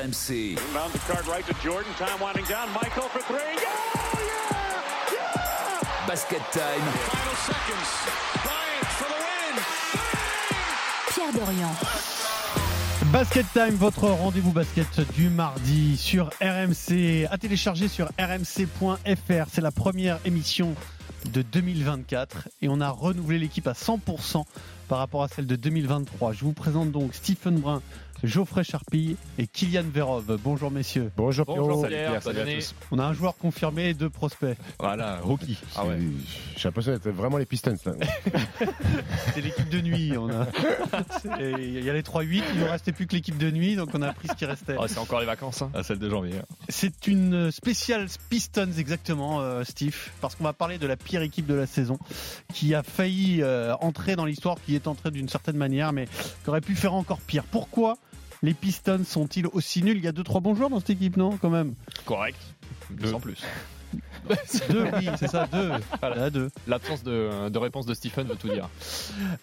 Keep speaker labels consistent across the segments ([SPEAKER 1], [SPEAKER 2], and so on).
[SPEAKER 1] RMC.
[SPEAKER 2] Inbound the card right to Jordan. Time winding down. Michael for three. Oh, yeah! Yeah!
[SPEAKER 1] Basket time.
[SPEAKER 2] Final seconds. Bryant for the win.
[SPEAKER 3] Pierre Dorian.
[SPEAKER 4] Basket Time, votre rendez-vous basket du mardi sur RMC, à télécharger sur rmc.fr. C'est la première émission de 2024 et on a renouvelé l'équipe à 100% par rapport à celle de 2023. Je vous présente donc Stephen Brun, Geoffrey Charpille et Kylian Verov. Bonjour messieurs.
[SPEAKER 5] Bonjour
[SPEAKER 6] Bonjour. Pierre, bonne année.
[SPEAKER 4] On a un joueur confirmé et deux prospects.
[SPEAKER 5] Voilà, rookie.
[SPEAKER 6] Ah ouais.
[SPEAKER 5] J'ai l'impression d'être vraiment les Pistons. là.
[SPEAKER 4] C'est l'équipe de nuit. On a... Il y a les 3-8, il ne restait plus que l'équipe de nuit, donc on a pris ce qui restait.
[SPEAKER 6] Oh, c'est encore les vacances. Hein.
[SPEAKER 5] À celle de janvier.
[SPEAKER 4] C'est une spéciale Pistons exactement, euh, Steve, parce qu'on va parler de la pire équipe de la saison, qui a failli euh, entrer dans l'histoire, qui est entrée d'une certaine manière, mais qui aurait pu faire encore pire. Pourquoi les Pistons sont-ils aussi nuls? Il y a deux trois bons joueurs dans cette équipe, non Quand même?
[SPEAKER 6] Correct.
[SPEAKER 5] Deux.
[SPEAKER 6] Sans plus.
[SPEAKER 4] Deux, oui, c'est ça, deux. Voilà, deux.
[SPEAKER 6] L'absence de, de réponse de Stephen veut tout dire.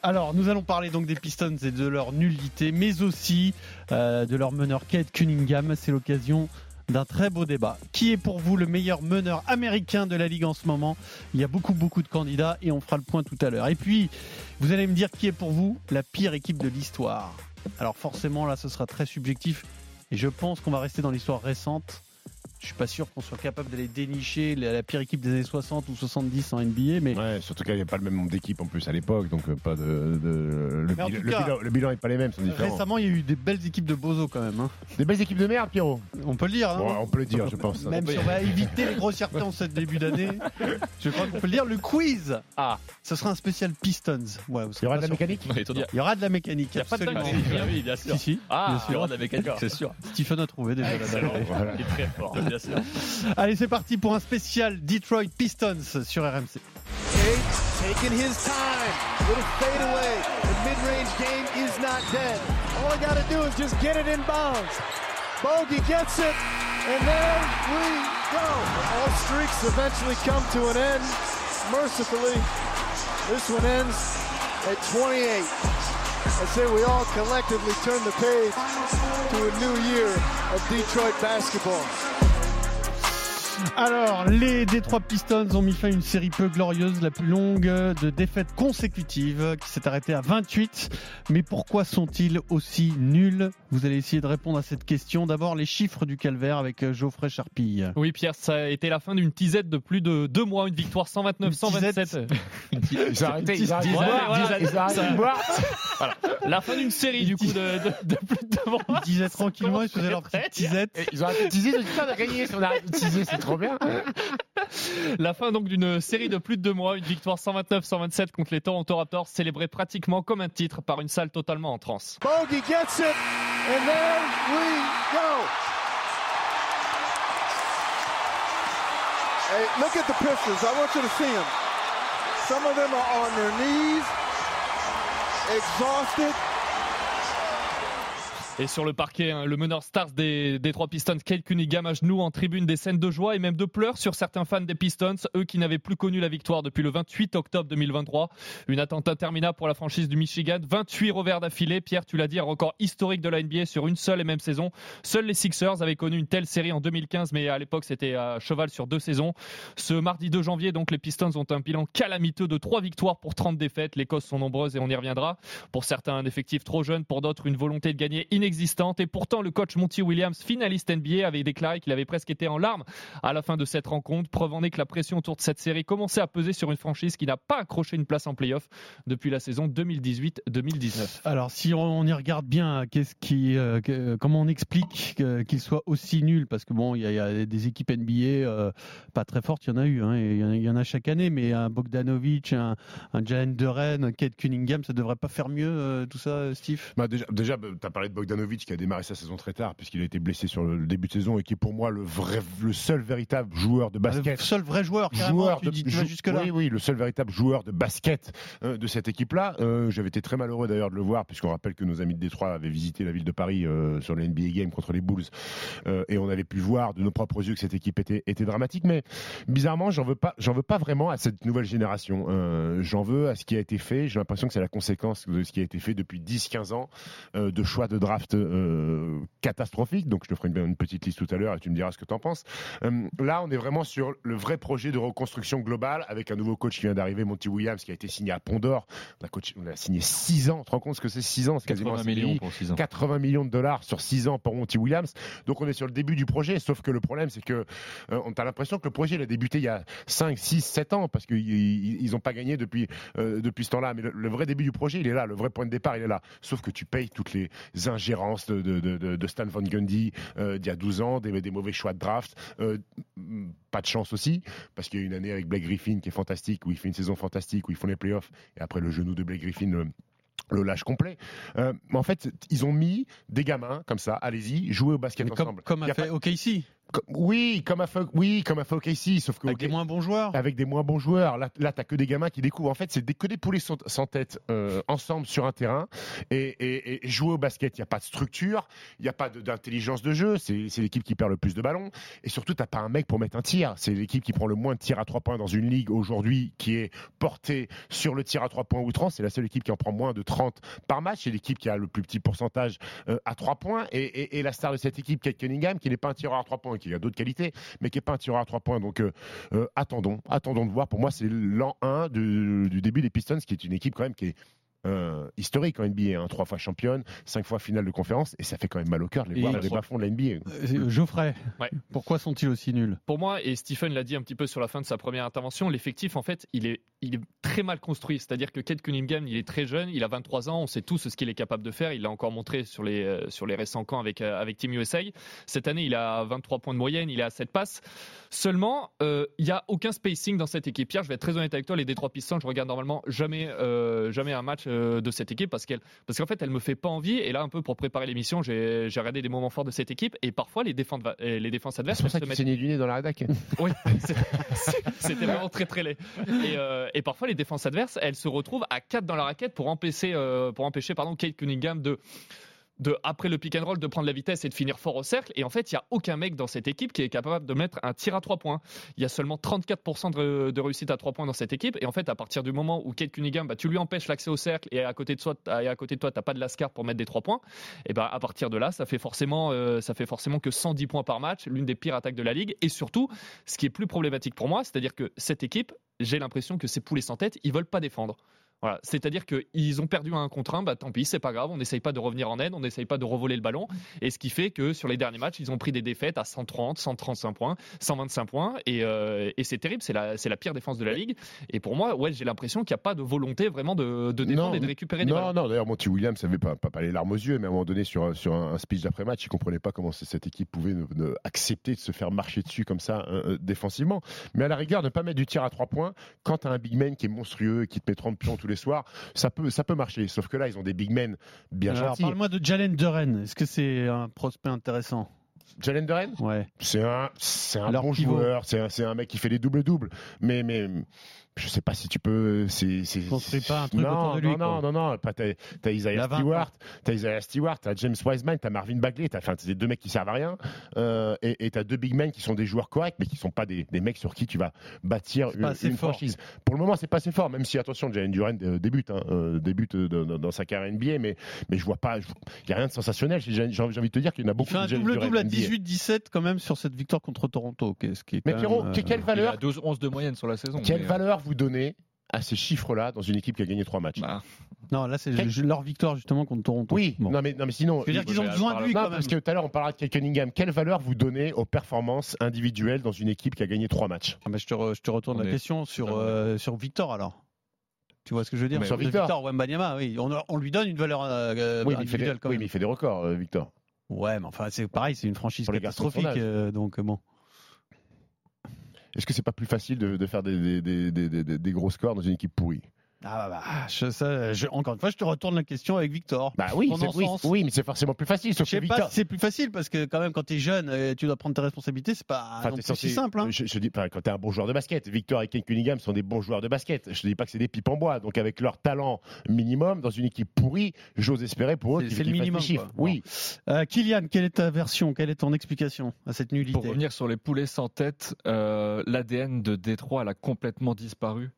[SPEAKER 4] Alors, nous allons parler donc des Pistons et de leur nullité, mais aussi euh, de leur meneur Kate Cunningham. C'est l'occasion d'un très beau débat. Qui est pour vous le meilleur meneur américain de la Ligue en ce moment? Il y a beaucoup, beaucoup de candidats et on fera le point tout à l'heure. Et puis, vous allez me dire qui est pour vous la pire équipe de l'histoire. Alors forcément, là, ce sera très subjectif et je pense qu'on va rester dans l'histoire récente. Je suis pas sûr qu'on soit capable d'aller dénicher la, la pire équipe des années 60 ou 70 en NBA, mais
[SPEAKER 5] Ouais, surtout qu'il n'y a pas le même nombre d'équipes en plus à l'époque, donc euh, pas de. de- le,
[SPEAKER 4] Mais en
[SPEAKER 5] bil-
[SPEAKER 4] tout
[SPEAKER 5] le
[SPEAKER 4] cas-
[SPEAKER 5] bilan, le bilan est pas les mêmes, sont différents.
[SPEAKER 4] récemment, il y a eu des belles équipes de Bozo quand même. hein.
[SPEAKER 5] Des belles équipes de merde, Pierrot.
[SPEAKER 4] On peut le dire. hein.
[SPEAKER 5] Bon, on peut le dire, je pense.
[SPEAKER 4] Même si on va éviter les grossièretés en ce début d'année, je crois qu'on peut le dire. Le quiz,
[SPEAKER 6] Ah,
[SPEAKER 4] ce sera un spécial Pistons. Ouais,
[SPEAKER 5] Il y aura de la
[SPEAKER 4] surpris.
[SPEAKER 5] mécanique
[SPEAKER 4] Il y aura de la mécanique.
[SPEAKER 6] il n'y a pas de dingue. Oui, bien sûr.
[SPEAKER 4] Si, si.
[SPEAKER 6] Ah,
[SPEAKER 4] bien
[SPEAKER 6] il y
[SPEAKER 4] sûr.
[SPEAKER 6] aura de la mécanique, c'est sûr.
[SPEAKER 4] Stephen a trouvé déjà la.
[SPEAKER 6] Il est très fort, bien sûr.
[SPEAKER 4] Allez, c'est parti pour un spécial Detroit Pistons sur RMC.
[SPEAKER 7] Taking his time. Little fadeaway. The mid-range game is not dead. All I got to do is just get it in bounds. Bogey gets it, and there we go. All streaks eventually come to an end. Mercifully, this one ends at 28. I say we all collectively turn the page to a new year of Detroit basketball.
[SPEAKER 4] Alors, les Detroit Pistons ont mis fin à une série peu glorieuse, la plus longue de défaites consécutives, qui s'est arrêtée à 28. Mais pourquoi sont-ils aussi nuls? Vous allez essayer de répondre à cette question. D'abord, les chiffres du calvaire avec euh, Geoffrey Charpille.
[SPEAKER 6] Oui, Pierre, ça a été la fin d'une tisette de plus de deux mois, une victoire 129-127.
[SPEAKER 5] Ils ont arrêté, ils ont arrêté.
[SPEAKER 6] Ils ont arrêté,
[SPEAKER 5] Ils ont arrêté
[SPEAKER 6] ça-
[SPEAKER 5] de boire.
[SPEAKER 6] La fin d'une série, du coup, de, de, de plus de deux mois.
[SPEAKER 4] Ils disaient tranquillement, ils faisaient leur petite tisette.
[SPEAKER 5] Ils ont arrêté de teaser, ils ont dit on a gagné si on arrête de teaser, c'est trop bien.
[SPEAKER 6] La fin donc d'une série de plus de deux mois, une victoire 129-127 contre les Toronto Raptors, célébrée pratiquement comme un titre par une salle totalement en transe.
[SPEAKER 7] Bogey gets it, and there we go. Hey, look at the Pistons. I want you to see them. Some of them are on their knees, exhausted.
[SPEAKER 6] Et sur le parquet, hein, le meneur stars des, des trois Pistons, Kate Cunningham, à genoux en tribune des scènes de joie et même de pleurs sur certains fans des Pistons, eux qui n'avaient plus connu la victoire depuis le 28 octobre 2023. Une attente interminable pour la franchise du Michigan. 28 revers d'affilée. Pierre, tu l'as dit, un record historique de la NBA sur une seule et même saison. Seuls les Sixers avaient connu une telle série en 2015, mais à l'époque c'était à cheval sur deux saisons. Ce mardi 2 janvier, donc, les Pistons ont un bilan calamiteux de 3 victoires pour 30 défaites. Les causes sont nombreuses et on y reviendra. Pour certains, un effectif trop jeune, pour d'autres, une volonté de gagner inexistante. Et pourtant, le coach Monty Williams, finaliste NBA, avait déclaré qu'il avait presque été en larmes à la fin de cette rencontre. Preuve en est que la pression autour de cette série commençait à peser sur une franchise qui n'a pas accroché une place en playoff depuis la saison 2018-2019.
[SPEAKER 4] Alors, si on y regarde bien, qu'est-ce qui, euh, que- comment on explique que- qu'ils soient aussi nuls Parce que bon, il y, a- il y a des équipes NBA euh, pas très fortes, il y en a eu, hein, il y en a- il y, en a chaque année, mais un Bogdanovic, un, un Jalen Duren, un Kate Cunningham, ça devrait pas faire mieux euh, tout ça, Steve?
[SPEAKER 5] Bah déjà, déjà tu as parlé de Bogdanovic qui a démarré sa saison très tard puisqu'il a été blessé sur le début de saison et qui est pour moi le vrai, le seul véritable joueur de
[SPEAKER 4] Le
[SPEAKER 5] basket.
[SPEAKER 4] seul vrai joueur, carrément,
[SPEAKER 5] joueur
[SPEAKER 4] tu,
[SPEAKER 5] de,
[SPEAKER 4] dis, tu vas
[SPEAKER 5] jou-
[SPEAKER 4] jusque là.
[SPEAKER 5] Oui, oui, le seul véritable joueur de basket euh, de cette équipe-là. Euh, J'avais été très malheureux d'ailleurs de le voir, puisqu'on rappelle que nos amis de Détroit avaient visité la ville de Paris euh, sur le NBA Game contre les Bulls, et on avait pu voir de nos propres yeux que cette équipe était, était dramatique. Mais bizarrement, j'en veux pas, j'en veux pas vraiment à cette nouvelle génération. J'en veux à ce qui a été fait. J'ai l'impression que c'est la conséquence de ce qui a été fait depuis 10-15 ans de choix de draft euh, catastrophique. Donc je te ferai une, une, petite liste tout à l'heure et tu me diras ce que tu en penses. Euh, là, on est vraiment sur le vrai projet de reconstruction globale avec un nouveau coach qui vient d'arriver, Monty Williams, qui a été signé à Pont d'Or. On a, coach, on a signé 6 ans. Tu te rends compte ce que c'est 6 ans? C'est
[SPEAKER 1] 80 millions pour 6 ans.
[SPEAKER 5] 80 millions de dollars sur 6 ans pour Monty Williams. Donc on est sur le début du projet. Sauf que le problème, c'est que euh, on a l'impression que le projet il a débuté il y a 5, 6, 7 ans parce qu'ils n'ont pas gagné depuis, euh, depuis ce temps-là. Mais le, le, vrai début du projet, il est là. Le vrai point de départ, il est là. Sauf que tu payes toutes les ingérences de, de, de, de Stan Van Gundy euh, d'il y a 12 ans, des, des, mauvais choix de draft. Euh, pas de chance aussi, parce qu'il y a une année avec Blake Griffin qui est fantastique, où il fait une saison fantastique, où ils font les playoffs, et après le genou de Blake Griffin. Le, le lâche complet. Euh, mais en fait, ils ont mis des gamins comme ça, allez-y, jouez au basket
[SPEAKER 4] mais
[SPEAKER 5] ensemble.
[SPEAKER 4] Comme, comme a, a fait OKC.
[SPEAKER 5] Oui, comme à oui, comme à OKC, sauf que
[SPEAKER 4] avec des moins bons joueurs.
[SPEAKER 5] Avec des moins bons joueurs. Là, là t'as que des gamins qui découvrent. En fait, c'est que des poulets sans, sans tête euh, ensemble sur un terrain et, et, et jouer au basket. Il n'y a pas de structure, il n'y a pas d'intelligence de, de, jeu. C'est l'équipe qui perd le plus de ballons et surtout t'as pas un mec pour mettre un tir. C'est l'équipe qui prend le moins de tirs à trois points dans une ligue aujourd'hui qui est portée sur le tir à trois points outrance. C'est la seule équipe qui en prend moins de 30 par match. C'est l'équipe qui a le plus petit pourcentage euh, à trois points et, et, la star de cette équipe, Kate Cunningham, qui n'est pas un tireur à trois points, qui a d'autres qualités mais qui n'est pas un tireur à trois points. Donc euh, euh, attendons, attendons de voir. Pour moi, c'est l'an 1 du, du, début des Pistons, qui est une équipe quand même qui est euh, historique en NBA, hein, trois fois championne, cinq fois finale de conférence, et ça fait quand même mal au cœur de les voir dans les bas-fonds de la NBA.
[SPEAKER 4] Euh, Geoffrey, ouais. pourquoi sont-ils aussi nuls?
[SPEAKER 6] Pour moi, et Stephen l'a dit un petit peu sur la fin de sa première intervention, l'effectif, en fait, il est, il est très mal construit. C'est-à-dire que Kate Cunningham, il est très jeune, il a 23 ans, on sait tous ce qu'il est capable de faire. Il l'a encore montré sur les, euh, sur les récents camps avec, euh, avec Team USA. Cette année, il a 23 points de moyenne, il est à 7 passes. Seulement, euh, il n'y a aucun spacing dans cette équipe. Pierre, je vais être très honnête avec toi, les Détroit Pistons, je regarde normalement jamais, jamais un match de cette équipe parce qu'elle, parce qu'en fait, elle me fait pas envie. Et là, un peu pour préparer l'émission, j'ai, j'ai regardé des moments forts de cette équipe et parfois les défenses, les défenses adverses.
[SPEAKER 5] C'est pour ça tu mettent... du nez dans la rédac.
[SPEAKER 6] oui, c'était vraiment très très laid. Et, euh, et, parfois les défenses adverses, elles se retrouvent à 4 dans la raquette pour empêcher, euh, pour empêcher pardon, Kate Cunningham de de, après le pick and roll, de prendre la vitesse et de finir fort au cercle. Et en fait, il n'y a aucun mec dans cette équipe qui est capable de mettre un tir à trois points. Il y a seulement 34% de, réussite à trois points dans cette équipe. Et en fait, à partir du moment où Kate Cunningham, bah, tu lui empêches l'accès au cercle et à côté de toi, et à côté de toi, t'as pas de lascar pour mettre des trois points. Et ben, à partir de là, ça fait forcément, euh, ça fait forcément que 110 points par match, l'une des pires attaques de la ligue. Et surtout, ce qui est plus problématique pour moi, c'est-à-dire que cette équipe, j'ai l'impression que c'est poulets sans tête, ils veulent pas défendre. Voilà. C'est-à-dire qu'ils ont perdu un contre un, bah tant pis, c'est pas grave, on n'essaye pas de revenir en aide, on n'essaye pas de revoler le ballon. Et ce qui fait que sur les derniers matchs, ils ont pris des défaites à 130, 135 points, 125 points. Et, euh, et c'est terrible, c'est la, la pire défense de la ligue. Et pour moi, ouais, j'ai l'impression qu'il n'y a pas de volonté vraiment de, de défendre
[SPEAKER 5] non,
[SPEAKER 6] et de récupérer des
[SPEAKER 5] non,
[SPEAKER 6] ballons.
[SPEAKER 5] Non, d'ailleurs, Monty Williams n'avait pas, pas, pas, les larmes aux yeux, mais à un moment donné, sur, sur un, speech d'après-match, il comprenait pas comment cette équipe pouvait ne, ne accepter de se faire marcher dessus comme ça euh, défensivement. Mais à la rigueur, ne pas mettre du tir à trois points quand tu as un big man qui est monstrueux, qui te met 30 pions tous les soirs, ça peut, ça peut marcher. Sauf que là, ils ont des big men bien
[SPEAKER 4] Alors,
[SPEAKER 5] gentils.
[SPEAKER 4] Parle-moi de Jalen Duren. Est-ce que c'est un prospect intéressant?
[SPEAKER 5] Jalen Duren?
[SPEAKER 4] Ouais.
[SPEAKER 5] C'est un, c'est un
[SPEAKER 4] Alors,
[SPEAKER 5] bon joueur. C'est un, c'est un mec qui fait des doubles-doubles. Mais, mais, je sais pas si tu peux. C'est, c'est,
[SPEAKER 4] Construis pas un truc
[SPEAKER 5] non,
[SPEAKER 4] autour de lui,
[SPEAKER 5] Non,
[SPEAKER 4] quoi.
[SPEAKER 5] non, non, non. Pas, t'as, t'as Isaiah Stewart, t'as Isaiah Stewart, t'as James Wiseman, t'as Marvin Bagley. T'as, enfin, des deux mecs qui servent à rien. Euh, et, et t'as deux big men qui sont des joueurs corrects, mais qui sont pas des, des mecs sur qui tu vas bâtir une, une franchise. Pour le moment, c'est pas assez fort. Même si, attention, Jalen Duren euh, débute, hein, euh, débute dans, dans sa carrière NBA, mais, mais je vois pas. Il y a rien de sensationnel. J'ai, j'ai envie de te dire qu'il y en a
[SPEAKER 4] Il
[SPEAKER 5] beaucoup.
[SPEAKER 4] fait un
[SPEAKER 5] Duren
[SPEAKER 4] double-double à
[SPEAKER 5] NBA.
[SPEAKER 4] 18-17 quand même sur cette victoire contre Toronto. ok, ce qui est
[SPEAKER 5] Mais Pierrot,
[SPEAKER 4] euh,
[SPEAKER 5] quelle
[SPEAKER 1] Il
[SPEAKER 5] valeur
[SPEAKER 1] a 12-11 de moyenne sur la saison.
[SPEAKER 5] Quelle
[SPEAKER 1] mais,
[SPEAKER 5] valeur vous donnez à ces chiffres-là dans une équipe qui a gagné trois matchs
[SPEAKER 1] bah,
[SPEAKER 4] Non, là c'est
[SPEAKER 5] Quel-
[SPEAKER 4] leur victoire justement contre Toronto.
[SPEAKER 5] Oui,
[SPEAKER 4] Bon.
[SPEAKER 5] non mais, non mais sinon.
[SPEAKER 4] Je veux dire qu'ils ont besoin de lui
[SPEAKER 5] Non,
[SPEAKER 4] quand même.
[SPEAKER 5] parce que tout à l'heure on parlera de Kate Cunningham. Quelle valeur vous donnez aux performances individuelles dans une équipe qui a gagné trois matchs
[SPEAKER 4] Ah bah, je, te re- je te retourne
[SPEAKER 1] On
[SPEAKER 4] la
[SPEAKER 1] est
[SPEAKER 4] question sur, euh, sur Victor alors. Tu vois ce que je veux dire?
[SPEAKER 1] Mais
[SPEAKER 5] sur
[SPEAKER 4] De
[SPEAKER 5] Victor.
[SPEAKER 4] Wembanyama, oui. On, on lui donne une valeur euh,
[SPEAKER 5] oui, mais il fait des,
[SPEAKER 4] individuelle quand
[SPEAKER 5] oui,
[SPEAKER 4] même.
[SPEAKER 5] mais il fait des records, euh, Victor.
[SPEAKER 4] Ouais, mais enfin c'est pareil, c'est une franchise catastrophique. euh, donc euh, bon.
[SPEAKER 5] Est-ce que c'est pas plus facile de, faire des gros scores dans une équipe pourrie?
[SPEAKER 4] Ah bah, bah, je- ça, je- encore une fois, je te retourne la question avec Victor.
[SPEAKER 5] Bah oui, oui, oui, mais c'est forcément plus facile.
[SPEAKER 4] Je sais pas si c'est plus facile parce que quand même quand t'es jeune, euh, tu dois prendre tes responsabilités, c'est pas
[SPEAKER 5] Enfin,
[SPEAKER 4] non
[SPEAKER 5] t'es
[SPEAKER 4] plus
[SPEAKER 5] censé-
[SPEAKER 4] si simple. Hein.
[SPEAKER 5] Je, je dis, enfin, quand t'es un bon joueur de basket, Victor et Kate Cunningham sont des bons joueurs de basket. Je te dis pas que c'est des pipes en bois. Donc avec leur talent minimum dans une équipe pourrie, j'ose espérer pour eux
[SPEAKER 4] C'est- le minimum,
[SPEAKER 5] des chiffres. Oui.
[SPEAKER 4] Euh, Kylian, quelle est ta version Quelle est ton explication à cette nullité?
[SPEAKER 1] Pour revenir sur les poulets sans tête, euh, l'ADN de Détroit elle a complètement disparu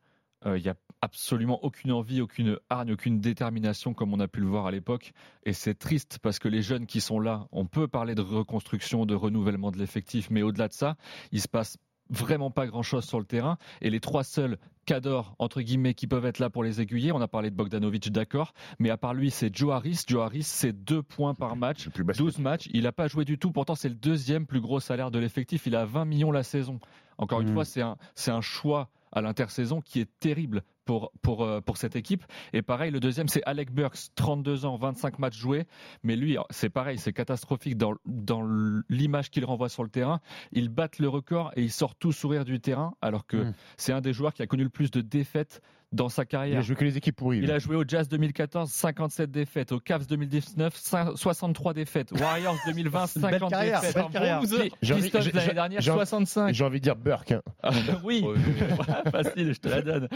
[SPEAKER 1] Euh, Il n'y a absolument aucune envie, aucune hargne, aucune détermination comme on a pu le voir à l'époque. Et c'est triste parce que les jeunes qui sont là, on peut parler de reconstruction, de renouvellement de l'effectif, mais au-delà de ça, il se passe vraiment pas grand-chose sur le terrain. Et les trois seuls cadors, entre guillemets, qui peuvent être là pour les aiguiller, on a parlé de Bogdanovic, d'accord, mais à part lui, c'est Joe Harris. Joe Harris, c'est deux points par match,
[SPEAKER 5] C'est plus basket.
[SPEAKER 1] 12 matchs. Il n'a pas joué du tout. Pourtant, c'est le deuxième plus gros salaire de l'effectif. Il a 20 millions la saison. Encore une
[SPEAKER 4] Mm.
[SPEAKER 1] fois, c'est un, c'est un choix à l'intersaison qui est terrible pour, pour, euh, pour cette équipe. Et pareil, le deuxième, c'est Alec Burks, 32 ans, 25 matchs joués. Mais lui, c'est pareil, c'est catastrophique dans, dans l'image qu'il renvoie sur le terrain. Il bat le record et il sort tout sourire du terrain, alors que
[SPEAKER 5] Mm.
[SPEAKER 1] c'est un des joueurs qui a connu le plus de défaites dans sa
[SPEAKER 5] Il a
[SPEAKER 1] carrière.
[SPEAKER 5] joué que les équipes pourries.
[SPEAKER 1] Il a joué au Jazz 2014, 57 défaites. Au Cavs 2019, 5 63 défaites. Warriors 2020,
[SPEAKER 4] C'est une belle
[SPEAKER 1] 50
[SPEAKER 4] carrière,
[SPEAKER 1] défaites.
[SPEAKER 4] carrière.
[SPEAKER 5] J'ai-
[SPEAKER 1] l'année dernière,
[SPEAKER 5] j'ai envie-
[SPEAKER 1] 65.
[SPEAKER 5] J'ai envie de dire Burke. hein.
[SPEAKER 1] Oui, facile, je te la donne.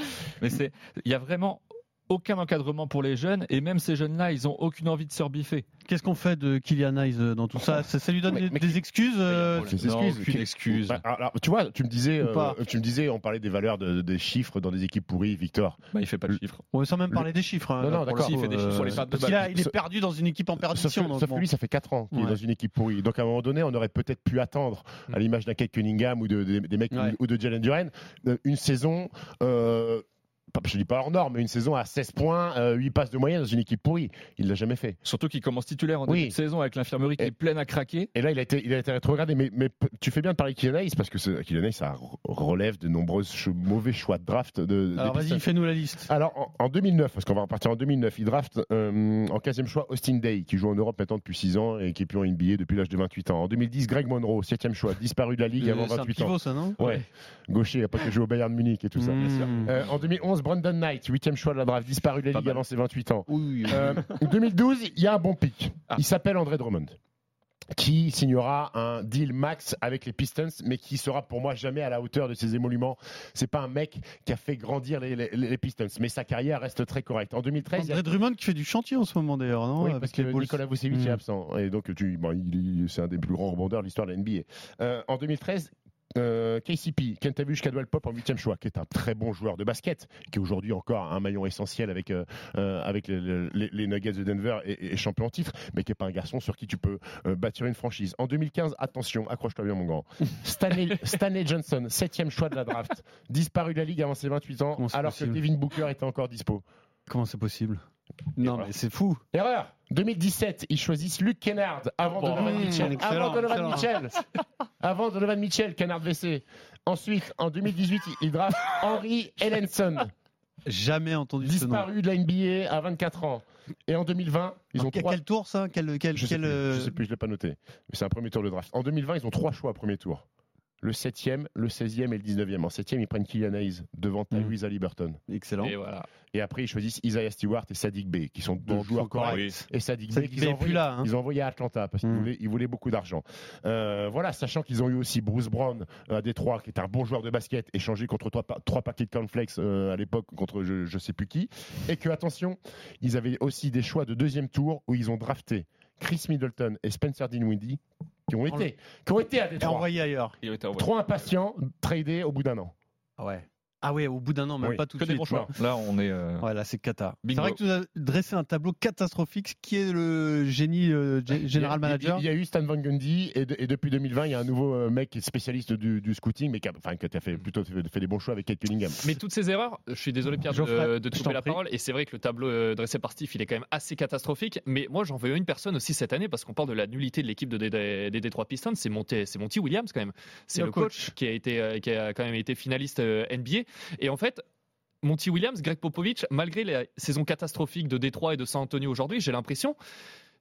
[SPEAKER 1] Mais c'est, il y a vraiment aucun encadrement pour les jeunes et même ces jeunes-là, ils ont aucune envie de se rebiffer.
[SPEAKER 4] Qu'est-ce qu'on fait de Kylian Hayes euh, dans tout ça ça, ça lui donne
[SPEAKER 5] Mais-
[SPEAKER 4] des,
[SPEAKER 5] mais-
[SPEAKER 4] des excuses euh,
[SPEAKER 1] Non,
[SPEAKER 5] excuses.
[SPEAKER 1] aucune
[SPEAKER 5] Qui-
[SPEAKER 1] excuse.
[SPEAKER 5] Bah, alors, tu vois, tu me disais, euh, tu me disais, on parlait des valeurs de- des chiffres dans des équipes pourries, Victor.
[SPEAKER 1] Bah, il fait pas de chiffres.
[SPEAKER 4] ouais, Sans même
[SPEAKER 5] Le-
[SPEAKER 4] parler des chiffres. hein,
[SPEAKER 5] Non, d'accord.
[SPEAKER 1] Si, il fait des chiffres sur les pattes de
[SPEAKER 4] parce
[SPEAKER 1] balle.
[SPEAKER 4] qu'il a- il est
[SPEAKER 5] Sauf-
[SPEAKER 4] perdu dans une équipe en
[SPEAKER 5] Sauf
[SPEAKER 4] perdition. donc
[SPEAKER 5] sauf que lui, ça fait 4 ans qu'il est dans une équipe pourrie. Donc à un moment donné, on aurait peut-être pu attendre, à l'image d'un Kate Cunningham ou de, des- des mecs
[SPEAKER 4] Ouais.
[SPEAKER 5] ou, de Jalen Duren, une saison. Euh, je dis pas hors norme, mais une saison à 16 points, euh, 8 passes de moyenne dans une équipe pourrie. Il l'a jamais fait.
[SPEAKER 1] Surtout qu'il commence titulaire en
[SPEAKER 5] Oui.
[SPEAKER 1] début de saison avec l'infirmerie qui
[SPEAKER 5] Et-
[SPEAKER 1] est pleine à craquer.
[SPEAKER 5] Et là, il a été, il a été rétrogradé. Mais, mais tu fais bien de parler de Kylian Hayes parce que Kylian Hayes, ça re- relève de nombreux ch- mauvais choix de draft. De,
[SPEAKER 4] Alors vas-y, fais-nous la liste.
[SPEAKER 5] Alors en, en 2009, parce qu'on va repartir en 2009, il draft euh, en 15e choix Austin Day, qui joue en Europe maintenant depuis 6 ans et qui est plus en NBA depuis l'âge de 28 ans. En 2010, Greg Monroe, 7e choix, disparu de la ligue avant
[SPEAKER 4] Euh, C'est un
[SPEAKER 5] 28 ans.
[SPEAKER 4] pivot, ça, non?
[SPEAKER 5] Ouais, gaucher, après qu'il joue au Bayern Munich et tout ça.
[SPEAKER 4] Mmh.
[SPEAKER 5] Euh, en 2011, Brandon Knight, 8e choix de la draft, disparu de la ligue avant ses 28 ans.
[SPEAKER 4] Oui, oui.
[SPEAKER 5] Euh, 2012, il y a un bon pic.
[SPEAKER 1] Ah.
[SPEAKER 5] Il s'appelle André Drummond qui signera un deal max avec les Pistons, mais qui sera pour moi jamais à la hauteur de ses émoluments. C'est pas un mec qui a fait grandir les, les- les Pistons, mais sa carrière reste très correcte. En 2013, il y a-
[SPEAKER 4] André Drummond qui fait du chantier en ce moment d'ailleurs, non
[SPEAKER 5] oui, parce que. Nicolas Vucevic
[SPEAKER 4] Mm.
[SPEAKER 5] est absent. Et donc, tu, bon, il- il- c'est un des plus grands rebondeurs de l'histoire de la NBA. Euh, en 2013, euh, KCP, Kentavious Caldwell Pop en huitième choix, qui est un très bon joueur de basket, qui est aujourd'hui encore un maillon essentiel avec, euh, euh, avec les, les- les Nuggets de Denver et, et champion en titre, mais qui n'est pas un garçon sur qui tu peux euh, bâtir une franchise. En 2015, attention, accroche-toi bien mon grand. Stanley, Stanley Johnson, septième choix de la draft, disparu de la ligue avant ses 28 ans, alors que Devin Booker était encore dispo.
[SPEAKER 4] Comment c'est possible? Non, mais c'est fou.
[SPEAKER 5] Erreur 2017, ils choisissent Luke Kennard avant
[SPEAKER 1] Bon.
[SPEAKER 5] Donovan
[SPEAKER 4] Mmh,
[SPEAKER 5] Mitchell.
[SPEAKER 4] excellent,
[SPEAKER 5] Avant Donovan
[SPEAKER 4] excellent.
[SPEAKER 5] Mitchell. avant Donovan Mitchell, Kennard VC. Ensuite, en 2018, ils draftent Henry Ellenson,
[SPEAKER 4] Jamais entendu ce nom.
[SPEAKER 5] disparu de la NBA à 24 ans. Et en 2020, ils
[SPEAKER 4] Alors,
[SPEAKER 5] ont
[SPEAKER 4] quel,
[SPEAKER 5] trois.
[SPEAKER 4] quel tour ça? Quel, quel,
[SPEAKER 5] Je sais,
[SPEAKER 4] quel,
[SPEAKER 5] plus,
[SPEAKER 4] euh,
[SPEAKER 5] je sais plus, je l'ai pas noté. Mais c'est un premier tour de draft. En 2020, ils ont trois choix au premier tour. Le 7e, le 16e et le 19e. En 7e, ils prennent Kylian Hayes devant
[SPEAKER 4] Mmh.
[SPEAKER 5] Tyrese Haliburton.
[SPEAKER 4] Excellent.
[SPEAKER 1] Et voilà.
[SPEAKER 5] Et après, ils choisissent Isaiah Stewart et Sadik Bey, qui sont deux joueurs corrects. Et Sadik Bey, qu'ils ont envoyé-
[SPEAKER 4] là, hein.
[SPEAKER 5] ils ont envoyé à Atlanta parce qu'ils
[SPEAKER 4] Mm.
[SPEAKER 5] voulaient, beaucoup d'argent. Euh, voilà, sachant qu'ils ont eu aussi Bruce Brown euh, à Détroit, qui est un bon joueur de basket, échangé contre trois, pa- trois paquets de cornflakes euh, à l'époque contre je, je sais plus qui. Et que, attention, ils avaient aussi des choix de deuxième tour où ils ont drafté Chris Middleton et Spencer Dinwiddie, qui ont été, qui ont été à
[SPEAKER 4] Et
[SPEAKER 5] Détroit.
[SPEAKER 4] envoyé ailleurs.
[SPEAKER 1] Il était envoyé.
[SPEAKER 5] Trop impatients, tradés au bout d'un an.
[SPEAKER 4] Ah ouais. Ah ouais, au bout d'un an, même
[SPEAKER 5] Oui,
[SPEAKER 4] pas tout
[SPEAKER 1] Que
[SPEAKER 4] de
[SPEAKER 1] des
[SPEAKER 4] suite.
[SPEAKER 1] Là, on est. euh,
[SPEAKER 4] Ouais, là c'est cata. C'est vrai que tu as dressé un tableau catastrophique. Qui est le génie euh, gé- général manager
[SPEAKER 5] Il y a eu Stan Van Gundy et, de- et depuis 2020, il y a un nouveau euh, mec qui est spécialiste du, du scouting, mais qui a, enfin, qui a fait plutôt fait, des bons choix avec Kate Cunningham.
[SPEAKER 6] Mais toutes ces erreurs, je suis désolé Pierre de, de te couper la
[SPEAKER 4] prie.
[SPEAKER 6] parole, et c'est vrai que le tableau euh, dressé par Steve, il est quand même assez catastrophique, mais moi j'en veux une personne aussi cette année, parce qu'on parle de la nullité de l'équipe de, des- des, Detroit Pistons, c'est Monty, c'est Monty Williams quand même. C'est
[SPEAKER 4] Le
[SPEAKER 6] le, coach. qui, a été, euh, qui a quand même été finaliste NBA, et en fait... Monty Williams, Greg Popovich, malgré la saison catastrophique de Détroit et de San Antonio aujourd'hui, j'ai l'impression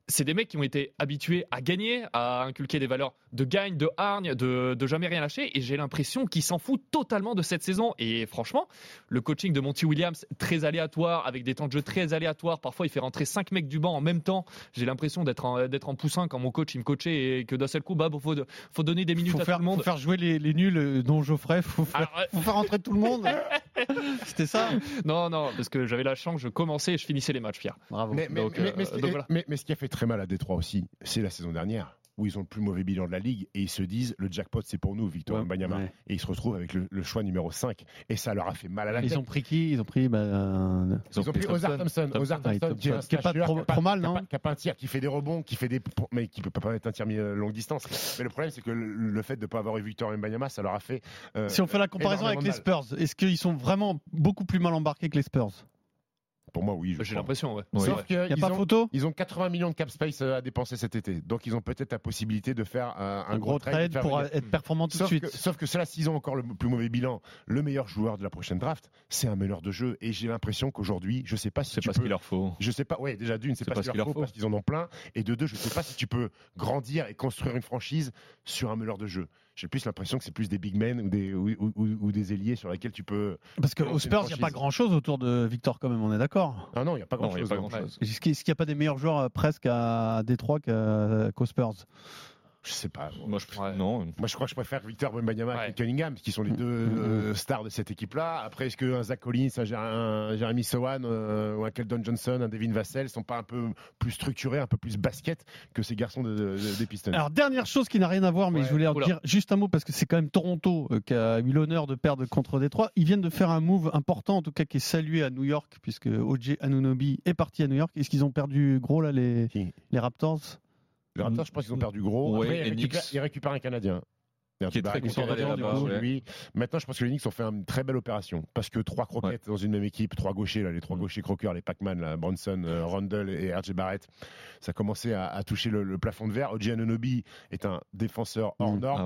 [SPEAKER 6] c'est des mecs qui ont été habitués à gagner, à inculquer des valeurs de gagne, de hargne, de, de jamais rien lâcher. Et j'ai l'impression qu'ils s'en foutent totalement de cette saison. Et franchement, le coaching de Monty Williams, très aléatoire, avec des temps de jeu très aléatoires. Parfois, il fait rentrer cinq mecs du banc en même temps. J'ai l'impression d'être en, d'être en poussin quand mon coach il me coachait et que d'un seul coup, bah, faut, faut donner des minutes
[SPEAKER 4] faut
[SPEAKER 6] à
[SPEAKER 4] faire,
[SPEAKER 6] tout le monde.
[SPEAKER 4] faut faire jouer les, les nuls, euh, dont Geoffrey. Faut faire,
[SPEAKER 6] Alors,
[SPEAKER 4] faut faire rentrer tout le monde. C'était ça
[SPEAKER 6] non, non, parce que j'avais la chance, je commençais et je finissais les matchs, Pierre.
[SPEAKER 4] Bravo.
[SPEAKER 5] Mais, mais-
[SPEAKER 6] Donc,
[SPEAKER 5] mais-
[SPEAKER 6] euh,
[SPEAKER 5] mais ce qui-
[SPEAKER 6] donc voilà.
[SPEAKER 5] mais- mais ce qui a fait très mal à Détroit aussi, c'est la saison dernière. Où ils ont le plus mauvais bilan de la ligue et ils se disent le jackpot c'est pour nous, Victor
[SPEAKER 4] Ouais,
[SPEAKER 5] Wembanyama.
[SPEAKER 4] ouais.
[SPEAKER 5] Et ils se retrouvent avec le, le choix numéro 5 et ça leur a fait mal à la tête.
[SPEAKER 4] Ils ont pris qui? Ils ont pris. bah, euh,
[SPEAKER 5] Ils ont pris Ozar Thompson, Ozar Thompson, qui est
[SPEAKER 4] pas trop- mal, non
[SPEAKER 5] Qui a pas un tir, qui fait des rebonds, qui fait des, mais qui peut pas être un tir longue distance. Mais le problème, c'est que le, fait de ne pas avoir eu Victor Wembanyama, ça leur a fait. euh,
[SPEAKER 4] Si on fait la comparaison avec les. Spurs, est-ce qu'ils sont vraiment beaucoup plus mal embarqués que les Spurs?
[SPEAKER 5] Pour moi, oui. je
[SPEAKER 6] J'ai l'impression, ouais.
[SPEAKER 5] Sauf
[SPEAKER 6] Ouais.
[SPEAKER 5] qu'ils
[SPEAKER 4] Il n'y a pas
[SPEAKER 5] ont,
[SPEAKER 4] photo?
[SPEAKER 5] ils ont 80 millions de cap space euh, à dépenser cet été, donc ils ont peut-être la possibilité de faire un,
[SPEAKER 4] gros trade pour
[SPEAKER 5] venir-
[SPEAKER 4] être performant tout de
[SPEAKER 5] Sauf
[SPEAKER 4] suite.
[SPEAKER 5] que, sauf que cela, s'ils ont encore le plus mauvais bilan, le meilleur joueur de la prochaine draft, c'est un meneur de jeu. Et j'ai l'impression qu'aujourd'hui, je sais pas si
[SPEAKER 1] C'est
[SPEAKER 5] tu
[SPEAKER 1] pas ce
[SPEAKER 5] peux.
[SPEAKER 1] qu'il leur faut.
[SPEAKER 5] Je sais pas, ouais, déjà d'une, c'est pas, ce qu'il leur faut, parce qu'ils en ont plein. Et de deux, je sais pas si tu peux grandir et construire une franchise sur un meneur de jeu. J'ai plus l'impression que c'est plus des big men ou des, ou, ou- ou- ou des ailiers sur lesquels tu peux.
[SPEAKER 4] Parce
[SPEAKER 5] une
[SPEAKER 4] Spurs, il n'y a pas grand chose autour de Victor, quand même, on est d'accord
[SPEAKER 5] Ah non, il n'y a pas grand chose.
[SPEAKER 4] Est-ce qu'il n'y a pas des meilleurs joueurs euh, presque à Détroit qu'à- qu'aux Spurs
[SPEAKER 5] Je sais pas.
[SPEAKER 1] Moi, je
[SPEAKER 6] Ouais.
[SPEAKER 1] non.
[SPEAKER 5] Moi, je crois que je préfère Victor Wembanyama
[SPEAKER 6] Ouais.
[SPEAKER 5] et Cunningham, qui sont les deux
[SPEAKER 4] Mm, mm,
[SPEAKER 5] euh, stars de cette équipe-là. Après, est-ce qu'un Zach Collins, un, Jer- un Jeremy Sohan euh, ou un Keldon Johnson, un Devin Vassell sont pas un peu plus structurés, un peu plus basket que ces garçons de- de- des Pistons?
[SPEAKER 4] Alors, dernière chose qui n'a rien à voir, mais
[SPEAKER 5] Ouais,
[SPEAKER 4] je voulais en
[SPEAKER 6] oula.
[SPEAKER 4] dire juste un mot parce que c'est quand même Toronto euh, qui a eu l'honneur de perdre contre Détroit. Ils viennent de faire un move important, en tout cas qui est salué à New York, puisque OJ Anunobi est parti à New York. Est-ce qu'ils ont perdu gros là les Raptors?
[SPEAKER 5] Les Raptors, je pense qu'ils ont perdu gros.
[SPEAKER 1] Ouais,
[SPEAKER 5] Après, ils,
[SPEAKER 1] les
[SPEAKER 5] récupèrent,
[SPEAKER 1] Knicks.
[SPEAKER 5] ils récupèrent un Canadien.
[SPEAKER 1] Qui est très content d'aller là-bas,
[SPEAKER 5] lui. Maintenant, je pense que les Knicks ont fait une très belle opération. Parce que trois croquettes dans une même équipe, trois gauchers, là, les trois gauchers croqueurs, les Pac-Man, Bronson, euh, Rundle et RJ Barrett, ça commençait à, à toucher le, le plafond de verre. Oji Anunobi est un défenseur hors
[SPEAKER 4] Mm.
[SPEAKER 5] norme.
[SPEAKER 1] Ah,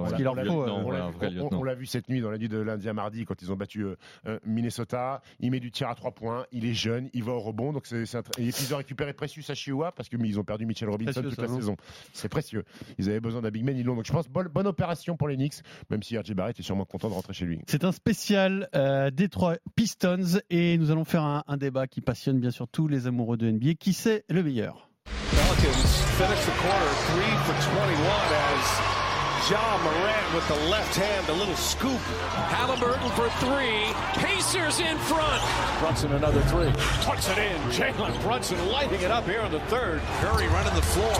[SPEAKER 5] On l'a- vu- cette nuit, dans la nuit de lundi à mardi, quand ils ont battu euh, euh, Minnesota. Il met du tir à trois points, il est jeune, il va au rebond. Donc c'est, c'est un tr- et puis ils ont récupéré Precious Achiuwa parce qu'ils ont perdu Mitchell Robinson
[SPEAKER 4] Précieux,
[SPEAKER 5] toute la saison. C'est précieux. Ils avaient besoin d'un big man, ils l'ont. Donc je pense bonne, bonne opération pour les Knicks, même si RJ Barrett est sûrement content de rentrer chez lui.
[SPEAKER 4] C'est un spécial euh, Détroit Pistons et nous allons faire un, un débat qui passionne bien sûr tous les amoureux de NBA. Qui c'est le meilleur?
[SPEAKER 7] Pelicans finish the quarter three for 21 as John Moran with the left hand, a little scoop.
[SPEAKER 3] Halliburton for three. Pacers in front.
[SPEAKER 7] Brunson another three. Puts it in. Jalen Brunson lighting it up here in the third.
[SPEAKER 3] Curry running the floor.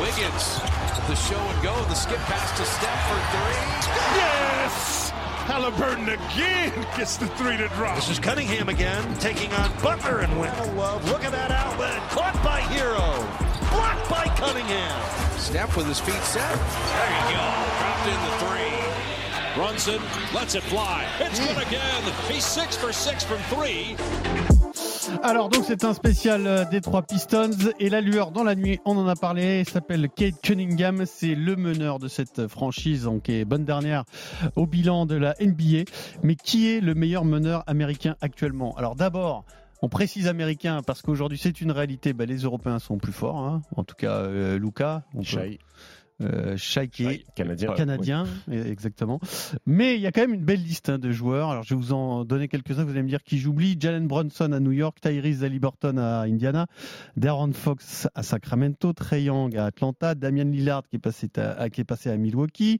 [SPEAKER 3] Wiggins the show and go. The skip pass to Steph for three.
[SPEAKER 8] Yes! Halliburton again gets the three to drop.
[SPEAKER 7] This is Cunningham again, taking on Butler and win. Love, look at that outlet. Caught by Hero. Blocked by Cunningham.
[SPEAKER 3] Steph with his feet set. There you go. Dropped in the three. Brunson lets it fly. It's good again. He's six for six from three.
[SPEAKER 4] Alors donc c'est un spécial euh, Détroit Pistons. Et la lueur dans la nuit, on en a parlé, il s'appelle Kate Cunningham, c'est le meneur de cette franchise donc, est bonne dernière au bilan de la NBA. Mais qui est le meilleur meneur américain actuellement? Alors d'abord, on précise américain parce qu'aujourd'hui c'est une réalité, bah, les Européens sont plus forts, hein. en tout cas euh, Luca, on euh, Shai qui est
[SPEAKER 5] Canadien.
[SPEAKER 4] canadien, exactement. Mais il y a quand même une belle liste hein, de joueurs. Alors je vais vous en donner quelques-uns. Vous allez me dire qui j'oublie. Jalen Brunson à New York, Tyrese Halliburton à Indiana, Darren Fox à Sacramento, Trey Young à Atlanta, Damian Lillard qui est passé à, qui est passé à Milwaukee.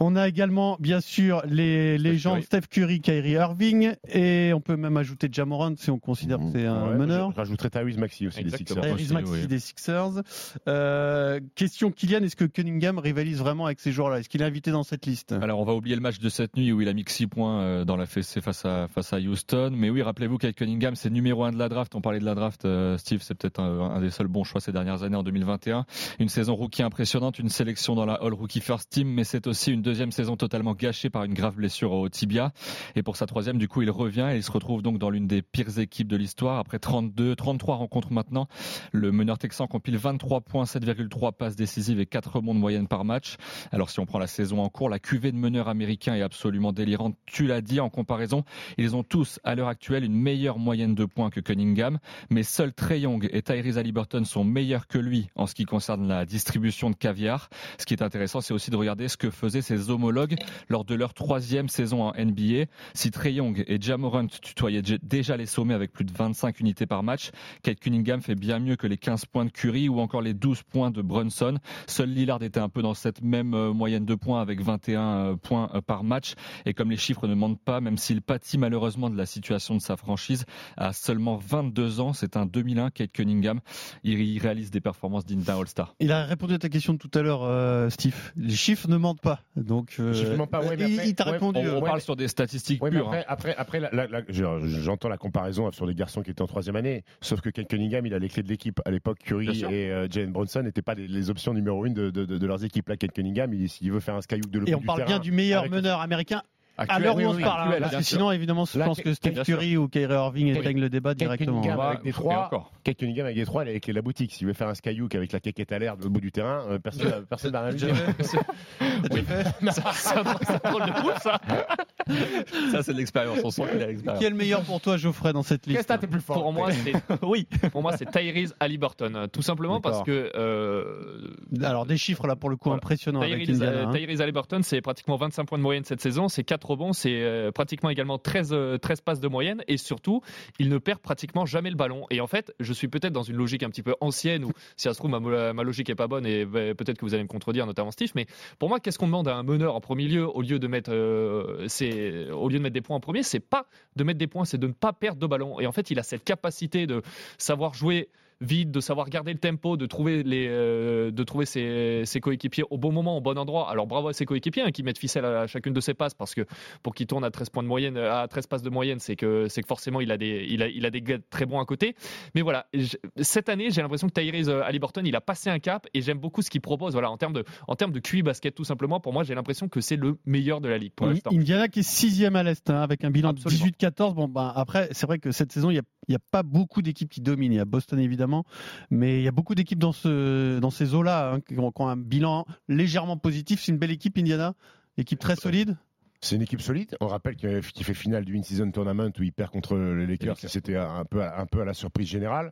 [SPEAKER 4] On a également bien sûr les légendes. Steph Curry, Kyrie Irving et on peut même ajouter Jamorant si on considère que c'est un
[SPEAKER 5] Ouais,
[SPEAKER 4] meneur.
[SPEAKER 5] Je rajouterais Tyrese Maxi aussi,
[SPEAKER 1] Exactement.
[SPEAKER 5] des Sixers.
[SPEAKER 4] Tyrese
[SPEAKER 1] oui.
[SPEAKER 4] des Sixers. Euh, question Kylian, est-ce que Cunningham rivalise vraiment avec ces joueurs-là Est-ce qu'il est invité dans cette liste?
[SPEAKER 1] Alors on va oublier le match de cette nuit où il a mis que 6 points euh, dans la fessée face à, face à Houston. Mais oui, rappelez-vous qu'avec Cunningham, c'est numéro 1 de la draft. On parlait de la draft, euh, Steve, c'est peut-être un, un des seuls bons choix ces dernières années en 2021. Une saison rookie impressionnante, une sélection dans la All Rookie First Team, mais c'est aussi une deuxième saison totalement gâchée par une grave blessure au tibia. Et pour sa troisième, du coup, il revient et il se retrouve donc dans l'une des pires équipes de l'histoire. Après 32, 33 rencontres maintenant, le meneur texan compile 23 points, 7,3 passes décisives et 4 rebonds moyenne par match. Alors si on prend la saison en cours, la cuvée de meneurs américains est absolument délirante. Tu l'as dit, en comparaison, ils ont tous à l'heure actuelle une meilleure moyenne de points que Cunningham, mais seuls Trey Young et Tyrese Halliburton sont meilleurs que lui en ce qui concerne la distribution de caviar. Ce qui est intéressant, c'est aussi de regarder ce que faisaient ses homologues lors de leur troisième saison en NBA. Si Trey Young et Jamorant tutoyaient dé- déjà les sommets avec plus de 25 unités par match, Kate Cunningham fait bien mieux que les 15 points de Curry ou encore les 12 points de Brunson. Seul Lillard Lillard était un peu dans cette même euh, moyenne de points avec 21 euh, points euh, par match. Et comme les chiffres ne mentent pas, même s'il pâtit malheureusement de la situation de sa franchise, à seulement 22 ans, c'est un 2001, Kate Cunningham, il réalise des performances dignes d'un All-Star.
[SPEAKER 4] Il a répondu à ta question de tout à l'heure, euh, Steve. Les chiffres ne mentent pas. Donc, euh,
[SPEAKER 5] Les chiffres ne mentent pas, ouais, mais
[SPEAKER 4] il,
[SPEAKER 5] après-
[SPEAKER 4] il t'a
[SPEAKER 5] ouais,
[SPEAKER 4] répondu.
[SPEAKER 1] On, on
[SPEAKER 5] ouais,
[SPEAKER 1] parle
[SPEAKER 5] mais-
[SPEAKER 1] sur des statistiques pures.
[SPEAKER 5] après,
[SPEAKER 1] hein.
[SPEAKER 5] après, après la- la- la- je- j'entends la comparaison sur des garçons qui étaient en troisième année, sauf que Kate Cunningham, il a les clés de l'équipe. À l'époque, Curry et euh, Jalen Bronson n'étaient pas les, les options numéro une de, de- de- de leurs équipes. Là, Kate Cunningham, il- s'il veut faire un skyhook de l'autre
[SPEAKER 4] Et on
[SPEAKER 5] du
[SPEAKER 4] parle
[SPEAKER 5] terrain,
[SPEAKER 4] bien du meilleur
[SPEAKER 5] avec-
[SPEAKER 4] meneur américain à l'heure où
[SPEAKER 5] oui,
[SPEAKER 4] on
[SPEAKER 5] oui,
[SPEAKER 4] se parle. hein,
[SPEAKER 5] actuel,
[SPEAKER 4] parce que sinon, évidemment, je
[SPEAKER 5] Là,
[SPEAKER 4] pense que Steph. Curry ou Kyrie Irving éteignent le débat directement.
[SPEAKER 5] Avec des trois. Kate Cunningham avec des trois, il a les clés de la boutique. S'il veut faire un skyhook avec la caquette à l'air de l'autre bout du terrain, euh, personne personne va rien lui dire.
[SPEAKER 6] C'est un c'est un drôle de coup, ça.
[SPEAKER 1] Ça, c'est de l'expérience. On sent qu'il a
[SPEAKER 4] Qui est
[SPEAKER 1] l'expérience.
[SPEAKER 4] le meilleur pour toi, Geoffrey, dans cette
[SPEAKER 5] Qu'est-ce
[SPEAKER 4] liste
[SPEAKER 5] que t'as, t'es plus fort
[SPEAKER 6] Pour moi, c'est
[SPEAKER 4] Oui.
[SPEAKER 6] pour moi, c'est Tyrese Halliburton. Tout simplement parce que euh,
[SPEAKER 4] Alors, des chiffres là pour le coup
[SPEAKER 6] Voilà.
[SPEAKER 4] impressionnants avec
[SPEAKER 6] Tyrese,
[SPEAKER 4] Indiana.
[SPEAKER 6] euh,
[SPEAKER 4] hein.
[SPEAKER 6] Tyrese Halliburton, c'est pratiquement 25 points de moyenne cette saison, c'est 4 rebonds, c'est euh, pratiquement également 13, euh, 13 passes de moyenne, et surtout, il ne perd pratiquement jamais le ballon. Et en fait, je suis peut-être dans une logique un petit peu ancienne, où si ça se trouve, ma, logique est pas bonne, et bah, peut-être que vous allez me contredire, notamment Steve, mais pour moi, qu'est-ce qu'on demande à un meneur en premier lieu, au lieu de mettre, euh, au lieu de mettre des points en premier, c'est pas de mettre des points, c'est de ne pas perdre de ballon. Et en fait, il a cette capacité de savoir jouer vite, de savoir garder le tempo, de trouver, les, euh, de trouver ses, ses coéquipiers au bon moment, au bon endroit. Alors bravo à ses coéquipiers hein, qui mettent ficelle à chacune de ses passes parce que pour qu'il tourne à 13 points de moyenne, à 13 passes de moyenne, c'est que, c'est que forcément il a des, il a, il a des gars très bons à côté. Mais voilà, je- cette année, j'ai l'impression que Tyrese Halliburton, il a passé un cap et j'aime beaucoup ce qu'il propose. Voilà, en termes de, en termes de QI basket, tout simplement, pour moi, j'ai l'impression que c'est le meilleur de la ligue pour
[SPEAKER 4] Oui,
[SPEAKER 6] l'instant.
[SPEAKER 4] Indiana qui est sixième à l'Est hein, avec un bilan
[SPEAKER 6] Absolument.
[SPEAKER 4] de 18-14. Bon, ben, après, c'est vrai que cette saison, il n'y a, a pas beaucoup d'équipes qui dominent. Il y a Boston évidemment, mais il y a beaucoup d'équipes dans, ce, dans ces eaux-là hein, qui, ont, qui ont un bilan légèrement positif. C'est une belle équipe, Indiana. Équipe très solide.
[SPEAKER 5] C'est une équipe solide. On rappelle qu'il fait finale du In-Season Tournament où il perd contre les Lakers. C'était un peu, à- un peu à la surprise générale.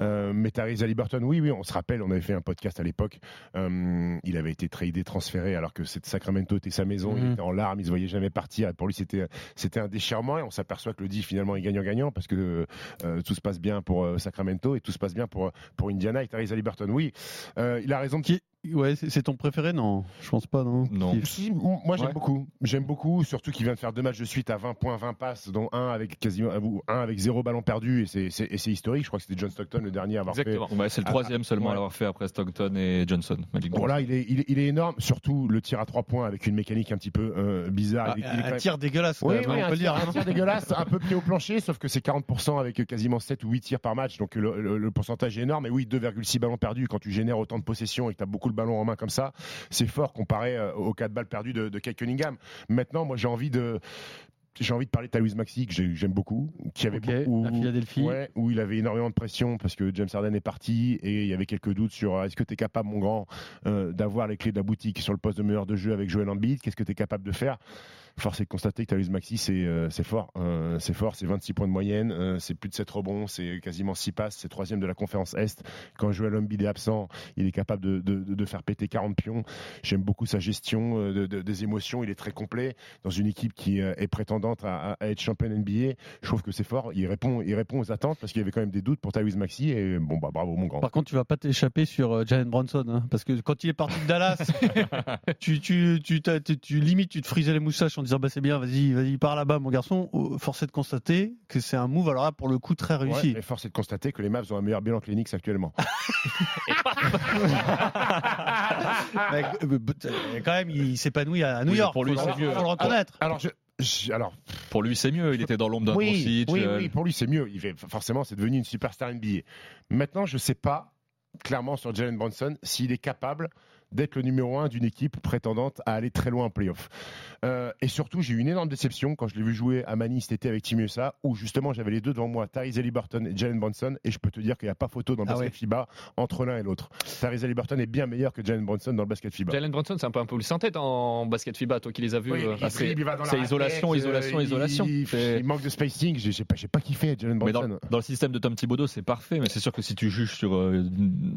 [SPEAKER 5] Euh, mais Tyrese Halliburton, oui, oui, on se rappelle, on avait fait un podcast à l'époque. Euh, il avait été tradé, transféré, alors que cette Sacramento était sa maison. Il
[SPEAKER 4] Mhm.
[SPEAKER 5] était en larmes, il se voyait jamais partir. Et pour lui, c'était c'était un déchirement. Et on s'aperçoit que le deal finalement est gagnant-gagnant parce que euh, tout se passe bien pour Sacramento et tout se passe bien pour pour Indiana et Tyrese Halliburton. Oui, il a raison de
[SPEAKER 4] Qui ouais, c'est ton préféré? Non, je pense pas. Non.
[SPEAKER 1] Non.
[SPEAKER 5] Si, moi j'aime
[SPEAKER 1] Ouais.
[SPEAKER 5] beaucoup. J'aime beaucoup, surtout qu'il vient de faire deux matchs de suite à 20 points, 20 passes, dont un avec quasiment ou un avec zéro ballon perdu et c'est- historique. Je crois que c'était John Stockton le dernier à avoir
[SPEAKER 6] Exactement.
[SPEAKER 1] Ouais, c'est le
[SPEAKER 5] Ah,
[SPEAKER 1] troisième seulement
[SPEAKER 5] ouais.
[SPEAKER 1] à l'avoir fait après Stockton et Johnson. Magic
[SPEAKER 5] fait. Bon
[SPEAKER 1] Johnson.
[SPEAKER 5] là, il est, il, est, il est énorme, surtout le tir à trois points avec une mécanique un petit peu euh, bizarre.
[SPEAKER 4] Ah,
[SPEAKER 5] Il quand
[SPEAKER 4] un
[SPEAKER 5] même-
[SPEAKER 4] tir dégueulasse.
[SPEAKER 5] Oui, oui,
[SPEAKER 4] on
[SPEAKER 5] un
[SPEAKER 4] peut
[SPEAKER 5] tir,
[SPEAKER 4] dire.
[SPEAKER 5] un tir dégueulasse, un peu pied au plancher, sauf que c'est 40% avec quasiment 7 ou 8 tirs par match, donc le, le- le pourcentage est énorme. Et oui, 2,6 ballons perdus quand tu génères autant de possessions et que tu as beaucoup de ballons en main comme ça, c'est fort comparé euh, aux 4 balles perdues de, de Kate Cunningham. Maintenant, moi j'ai envie de. J'ai envie de parler de Tyrese Maxi, que j'ai- j'aime beaucoup, qui avait beaucoup,
[SPEAKER 4] à Philadelphie.
[SPEAKER 5] ouais, où il avait énormément de pression parce que James Harden est parti et il y avait quelques doutes sur euh, est-ce que tu es capable, mon grand, euh, d'avoir les clés de la boutique sur le poste de meneur de jeu avec Joel Embiid, qu'est-ce que tu es capable de faire? Force est de constater que Tyrese Maxi, c'est euh, c'est fort. Euh, c'est fort, c'est 26 points de moyenne, euh, c'est plus de 7 rebonds, c'est quasiment 6 passes, c'est troisième de la conférence Est. Quand Joel Embiid est absent, il est capable de, faire péter 40 pions. J'aime beaucoup sa gestion euh, de- de- des émotions, il est très complet. Dans une équipe qui euh, est prétendante à, être championne NBA, je trouve que c'est fort. Il répond, il répond aux attentes parce qu'il y avait quand même des doutes pour Tyrese Maxi et bon, bah bravo mon grand.
[SPEAKER 4] Par contre, tu vas pas t'échapper sur euh, Jalen Bronson, hein, parce que quand il est parti de Dallas, tu, tu, tu, tu te frisais les moustaches en disant bah c'est bien, vas-y, vas-y, pars là-bas, mon garçon. Force est de constater que c'est un move, alors là, pour le coup, très réussi.
[SPEAKER 5] Ouais, et force est de constater que les Mavs ont un meilleur bilan que les Knicks actuellement.
[SPEAKER 4] Mais, euh, euh, quand même, il s'épanouit à New
[SPEAKER 1] Oui,
[SPEAKER 4] York.
[SPEAKER 1] pour lui,
[SPEAKER 4] faut,
[SPEAKER 1] c'est
[SPEAKER 4] faut
[SPEAKER 1] mieux.
[SPEAKER 4] le reconnaître.
[SPEAKER 5] Alors, je, je- alors
[SPEAKER 1] Pour lui, c'est mieux. Il était dans l'ombre d'un
[SPEAKER 5] oui, oui,
[SPEAKER 1] euh,
[SPEAKER 5] oui, pour lui c'est mieux. Il fait, forcément, c'est devenu une superstar NBA. Maintenant, je sais pas clairement sur Jalen Bronson s'il est capable d'être le numéro un d'une équipe prétendante à aller très loin en playoff. Euh, et surtout, j'ai eu une énorme déception quand je l'ai vu jouer à Manille cet été avec Team USA, où justement j'avais les deux devant moi, Tyrese Halliburton et Jalen Bronson, et je peux te dire qu'il n'y a pas photo dans le
[SPEAKER 4] Ah
[SPEAKER 5] basket
[SPEAKER 4] ouais.
[SPEAKER 5] FIBA entre l'un et l'autre. Tyrese Halliburton est bien meilleur que Jalen Bronson dans le basket FIBA.
[SPEAKER 6] Jalen Brunson, c'est un peu un peu sans tête en basket FIBA, toi qui les as vus.
[SPEAKER 5] Oui,
[SPEAKER 6] euh, c'est-
[SPEAKER 1] isolation, isolation,
[SPEAKER 5] euh,
[SPEAKER 1] isolation.
[SPEAKER 5] Il, manque de spacing. J'ai pas, pas kiffé Jalen
[SPEAKER 1] Mais
[SPEAKER 5] Bronson.
[SPEAKER 1] dans, dans le système de Tom Thibodeau, c'est parfait. Mais c'est sûr que si tu juges sur, euh,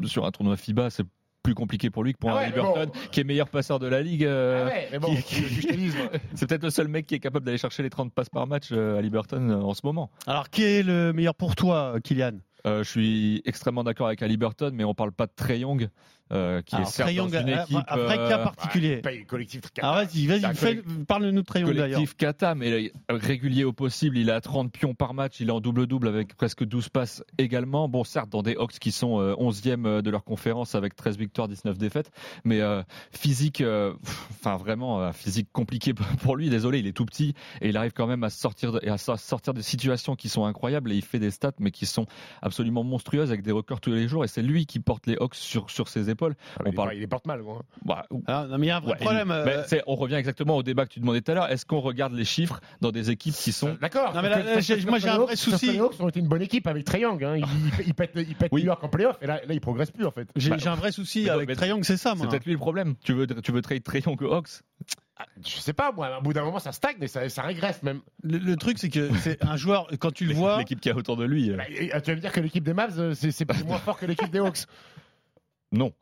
[SPEAKER 1] sur un tournoi FIBA, c'est plus compliqué pour lui que pour
[SPEAKER 5] Ah ouais, bon.
[SPEAKER 1] qui est meilleur passeur de la ligue. euh,
[SPEAKER 5] Ah ouais, mais bon,
[SPEAKER 1] qui- C'est peut-être le seul mec qui est capable d'aller chercher les 30 passes par match euh, à Liberton en ce moment.
[SPEAKER 4] Alors, qui est le meilleur pour toi, Kylian?
[SPEAKER 1] Euh, je suis extrêmement d'accord avec Halliburton, mais on parle pas de Trey Young. Euh, qui
[SPEAKER 4] Alors,
[SPEAKER 1] est certes dans une
[SPEAKER 4] euh,
[SPEAKER 1] équipe
[SPEAKER 4] un vrai cas
[SPEAKER 1] euh,
[SPEAKER 4] particulier.
[SPEAKER 5] Pas une collectif
[SPEAKER 4] Ah, vas-y, vas-y, parle-nous de Trae Young d'ailleurs.
[SPEAKER 1] collectif kata, mais régulier au possible. Il est à 30 pions par match. Il est en double-double avec presque 12 passes également. Bon, certes, dans des Hawks qui sont euh, 11e de leur conférence avec 13 victoires, 19 défaites. Mais euh, physique, euh, enfin vraiment, euh, physique compliqué pour lui. Désolé, il est tout petit et il arrive quand même à sortir, de, et à so- sortir des situations qui sont incroyables. Et il fait des stats, mais qui sont absolument monstrueuses avec des records tous les jours. Et c'est lui qui porte les Hawks sur, sur ses épaules.
[SPEAKER 5] Ah,
[SPEAKER 1] On
[SPEAKER 5] il,
[SPEAKER 1] parle-
[SPEAKER 5] il les porte mal, gros. hein.
[SPEAKER 1] Bah,
[SPEAKER 4] Ah, non, mais il y a un vrai
[SPEAKER 1] Ouais,
[SPEAKER 4] problème.
[SPEAKER 1] il-
[SPEAKER 4] euh,
[SPEAKER 1] mais on revient exactement au débat que tu demandais tout à l'heure. Est-ce qu'on regarde les chiffres dans des équipes qui sont
[SPEAKER 5] D'accord.
[SPEAKER 4] Moi, j'ai un vrai souci.
[SPEAKER 5] Les Hawks ont été une bonne équipe avec Young. Hein. Ils, pètent, ils pètent
[SPEAKER 1] Oui.
[SPEAKER 5] New York en playoff et là, là, ils progressent plus en fait.
[SPEAKER 4] J'ai
[SPEAKER 1] Bah,
[SPEAKER 4] un vrai souci avec Young, c'est ça,
[SPEAKER 1] C'est peut-être lui le problème. Tu veux, tu veux trade aux Hawks?
[SPEAKER 5] Ah, Je sais pas, moi, au bout d'un moment, ça stagne et ça, ça régresse même.
[SPEAKER 4] Le, le truc, c'est que c'est un joueur, quand tu le vois,
[SPEAKER 1] L'équipe qui a autour de lui. euh,
[SPEAKER 5] Bah, tu vas me dire que l'équipe des Mavs, euh, c'est moins fort que l'équipe des Hawks.
[SPEAKER 1] Non.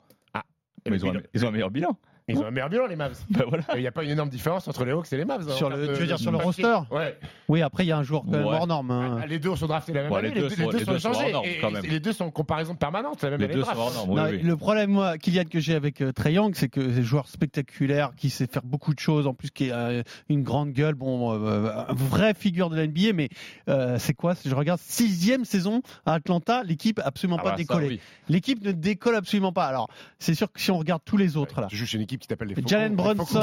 [SPEAKER 1] Mais ils, ont un, ils ont un meilleur bilan.
[SPEAKER 5] Ils ont un meilleur bilan, les Mavs.
[SPEAKER 1] Bah voilà.
[SPEAKER 5] Il n'y a pas une énorme différence entre les Hawks et les Mavs. hein,
[SPEAKER 4] Sur le-
[SPEAKER 5] de-
[SPEAKER 4] tu veux dire
[SPEAKER 5] de
[SPEAKER 4] sur le roster
[SPEAKER 5] Ouais.
[SPEAKER 4] oui, après, il y a un joueur quand même
[SPEAKER 1] Ouais.
[SPEAKER 4] hors norme. hein.
[SPEAKER 5] Ah, Les deux sont draftés la même
[SPEAKER 1] Ouais,
[SPEAKER 5] année.
[SPEAKER 1] les deux sont- les deux sont
[SPEAKER 5] échangés.
[SPEAKER 1] hors normes,
[SPEAKER 5] Et-
[SPEAKER 1] quand
[SPEAKER 5] et-
[SPEAKER 1] même.
[SPEAKER 5] et les deux sont en comparaison permanente. La même
[SPEAKER 1] Les deux
[SPEAKER 5] de
[SPEAKER 1] sont hors normes.
[SPEAKER 4] Non,
[SPEAKER 1] oui, oui.
[SPEAKER 4] Le problème, moi, Kylian, que j'ai avec euh, Young, c'est que c'est un joueur spectaculaire, qui sait faire beaucoup de choses, en plus qui a euh, une grande gueule, bon, euh, un vraie figure de la NBA, mais euh, c'est quoi? Je regarde sixième saison à Atlanta, l'équipe absolument
[SPEAKER 1] Ah
[SPEAKER 4] pas
[SPEAKER 1] bah, ça,
[SPEAKER 4] décollé.
[SPEAKER 1] oui.
[SPEAKER 4] L'équipe ne décolle absolument pas. Alors, c'est sûr que si on regarde tous les autres là,
[SPEAKER 5] Tu joues chez une équipe qui t'appelle les Faucons.
[SPEAKER 4] Jalen Brunson,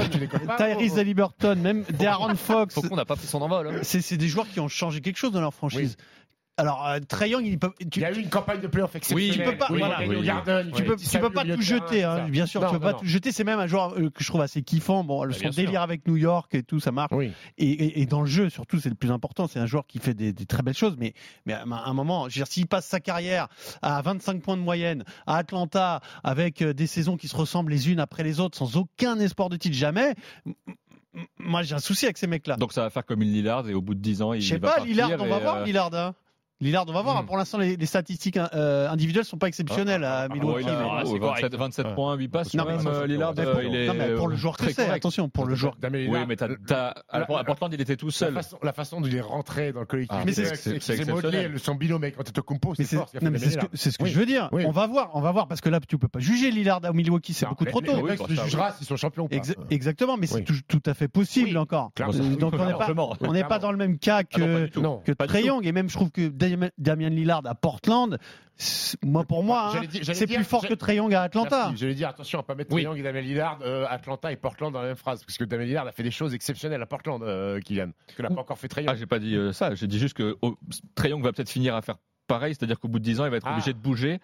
[SPEAKER 4] Tyrese. Haliburton, même De'Aaron Fox,
[SPEAKER 6] Faut qu'on n'a pas pris son envol. hein.
[SPEAKER 4] c'est c'est des joueurs qui ont changé quelque chose dans leur franchise. Alors, euh, Trae Young, il peut, tu,
[SPEAKER 5] Il y a eu une campagne de playoff exceptionnelle.
[SPEAKER 4] tu peux pas-
[SPEAKER 5] Oui,
[SPEAKER 4] voilà.
[SPEAKER 1] Oui,
[SPEAKER 5] Garden,
[SPEAKER 4] tu peux, tu pas tout jeter, hein. bien sûr,
[SPEAKER 5] Non,
[SPEAKER 4] tu peux
[SPEAKER 5] non,
[SPEAKER 4] pas
[SPEAKER 5] non.
[SPEAKER 4] tout jeter. C'est même un joueur euh, que je trouve assez kiffant. Bon, son
[SPEAKER 6] bien sûr.
[SPEAKER 4] délire avec New York et tout, ça marche.
[SPEAKER 5] Oui.
[SPEAKER 4] Et, et- et dans le jeu, surtout, c'est le plus important. C'est un joueur qui fait des, des très belles choses. Mais, mais à un moment, je veux dire, s'il passe sa carrière à 25 points de moyenne à Atlanta, avec euh, des saisons qui se ressemblent les unes après les autres, sans aucun espoir de titre, jamais. Moi, j'ai un souci avec ces mecs-là.
[SPEAKER 1] Donc ça va faire comme une Lillard et au bout de 10 ans, il
[SPEAKER 4] Je sais pas, Lillard, on va voir
[SPEAKER 1] euh,
[SPEAKER 4] Lillard. hein. Lillard, on va voir.
[SPEAKER 1] Hmm.
[SPEAKER 4] Pour l'instant, les, les statistiques euh, individuelles sont pas exceptionnelles à
[SPEAKER 1] ah,
[SPEAKER 4] Milwaukee. mais-
[SPEAKER 6] Ah, c'est
[SPEAKER 1] oh,
[SPEAKER 6] correct.
[SPEAKER 1] 27, 27
[SPEAKER 5] Ouais.
[SPEAKER 1] points, 8 passes.
[SPEAKER 5] Non, mais
[SPEAKER 1] même,
[SPEAKER 5] ça,
[SPEAKER 1] euh, Lillard,
[SPEAKER 5] pour-
[SPEAKER 1] euh,
[SPEAKER 5] pour-
[SPEAKER 1] il est
[SPEAKER 4] non, mais pour le joueur que
[SPEAKER 1] très
[SPEAKER 4] c'est,
[SPEAKER 1] correct.
[SPEAKER 4] attention, pour le joueur.
[SPEAKER 5] Damien
[SPEAKER 1] Oui,
[SPEAKER 5] Lillard,
[SPEAKER 1] mais t'as, à
[SPEAKER 5] la-
[SPEAKER 1] Portland, il était tout
[SPEAKER 5] La
[SPEAKER 1] seul.
[SPEAKER 5] façon, la façon dont il est rentré dans le collectif,
[SPEAKER 1] Ah,
[SPEAKER 4] mais
[SPEAKER 5] c'est
[SPEAKER 4] c'est-
[SPEAKER 1] c'est-
[SPEAKER 5] c'est
[SPEAKER 1] c'est
[SPEAKER 5] modelé son binôme avec Antetokounmpo,
[SPEAKER 4] Mais
[SPEAKER 5] c'est
[SPEAKER 4] c'est
[SPEAKER 5] fort.
[SPEAKER 4] non, c'est ce que, je veux dire. On va voir, on va voir parce que là tu peux pas juger Lillard à Milwaukee, c'est
[SPEAKER 5] Non,
[SPEAKER 4] beaucoup trop tôt.
[SPEAKER 5] Les
[SPEAKER 1] Oui,
[SPEAKER 5] Bucks
[SPEAKER 1] pour
[SPEAKER 5] le
[SPEAKER 1] ça,
[SPEAKER 5] jugera s'ils sont champions ou pas.
[SPEAKER 4] Exa- exactement, mais c'est tout, à fait possible encore. Euh, Donc on n'est pas,
[SPEAKER 1] Largement.
[SPEAKER 4] on n'est pas dans le même cas
[SPEAKER 1] Ah non,
[SPEAKER 4] que.
[SPEAKER 5] Non.
[SPEAKER 4] Trae. Young et même je trouve que Damien Lillard à Portland, moi pour moi, hein,
[SPEAKER 5] J'allais j'allais
[SPEAKER 4] c'est plus fort que
[SPEAKER 5] j'allais-
[SPEAKER 4] Young à Atlanta.
[SPEAKER 5] Merci. Je vais dire attention à pas mettre
[SPEAKER 6] Oui.
[SPEAKER 5] Trae Young et Damien Lillard, euh, Atlanta et Portland dans la même phrase, parce que Damien Lillard a fait des choses exceptionnelles à Portland, euh, Kylian, que n'a pas encore fait Trae
[SPEAKER 1] Ah,
[SPEAKER 5] Young.
[SPEAKER 1] j'ai pas dit euh, ça. J'ai dit juste que oh, Trae Young va peut-être finir à faire pareil, c'est-à-dire qu'au bout de 10 ans, il va être
[SPEAKER 5] Ah.
[SPEAKER 1] obligé de bouger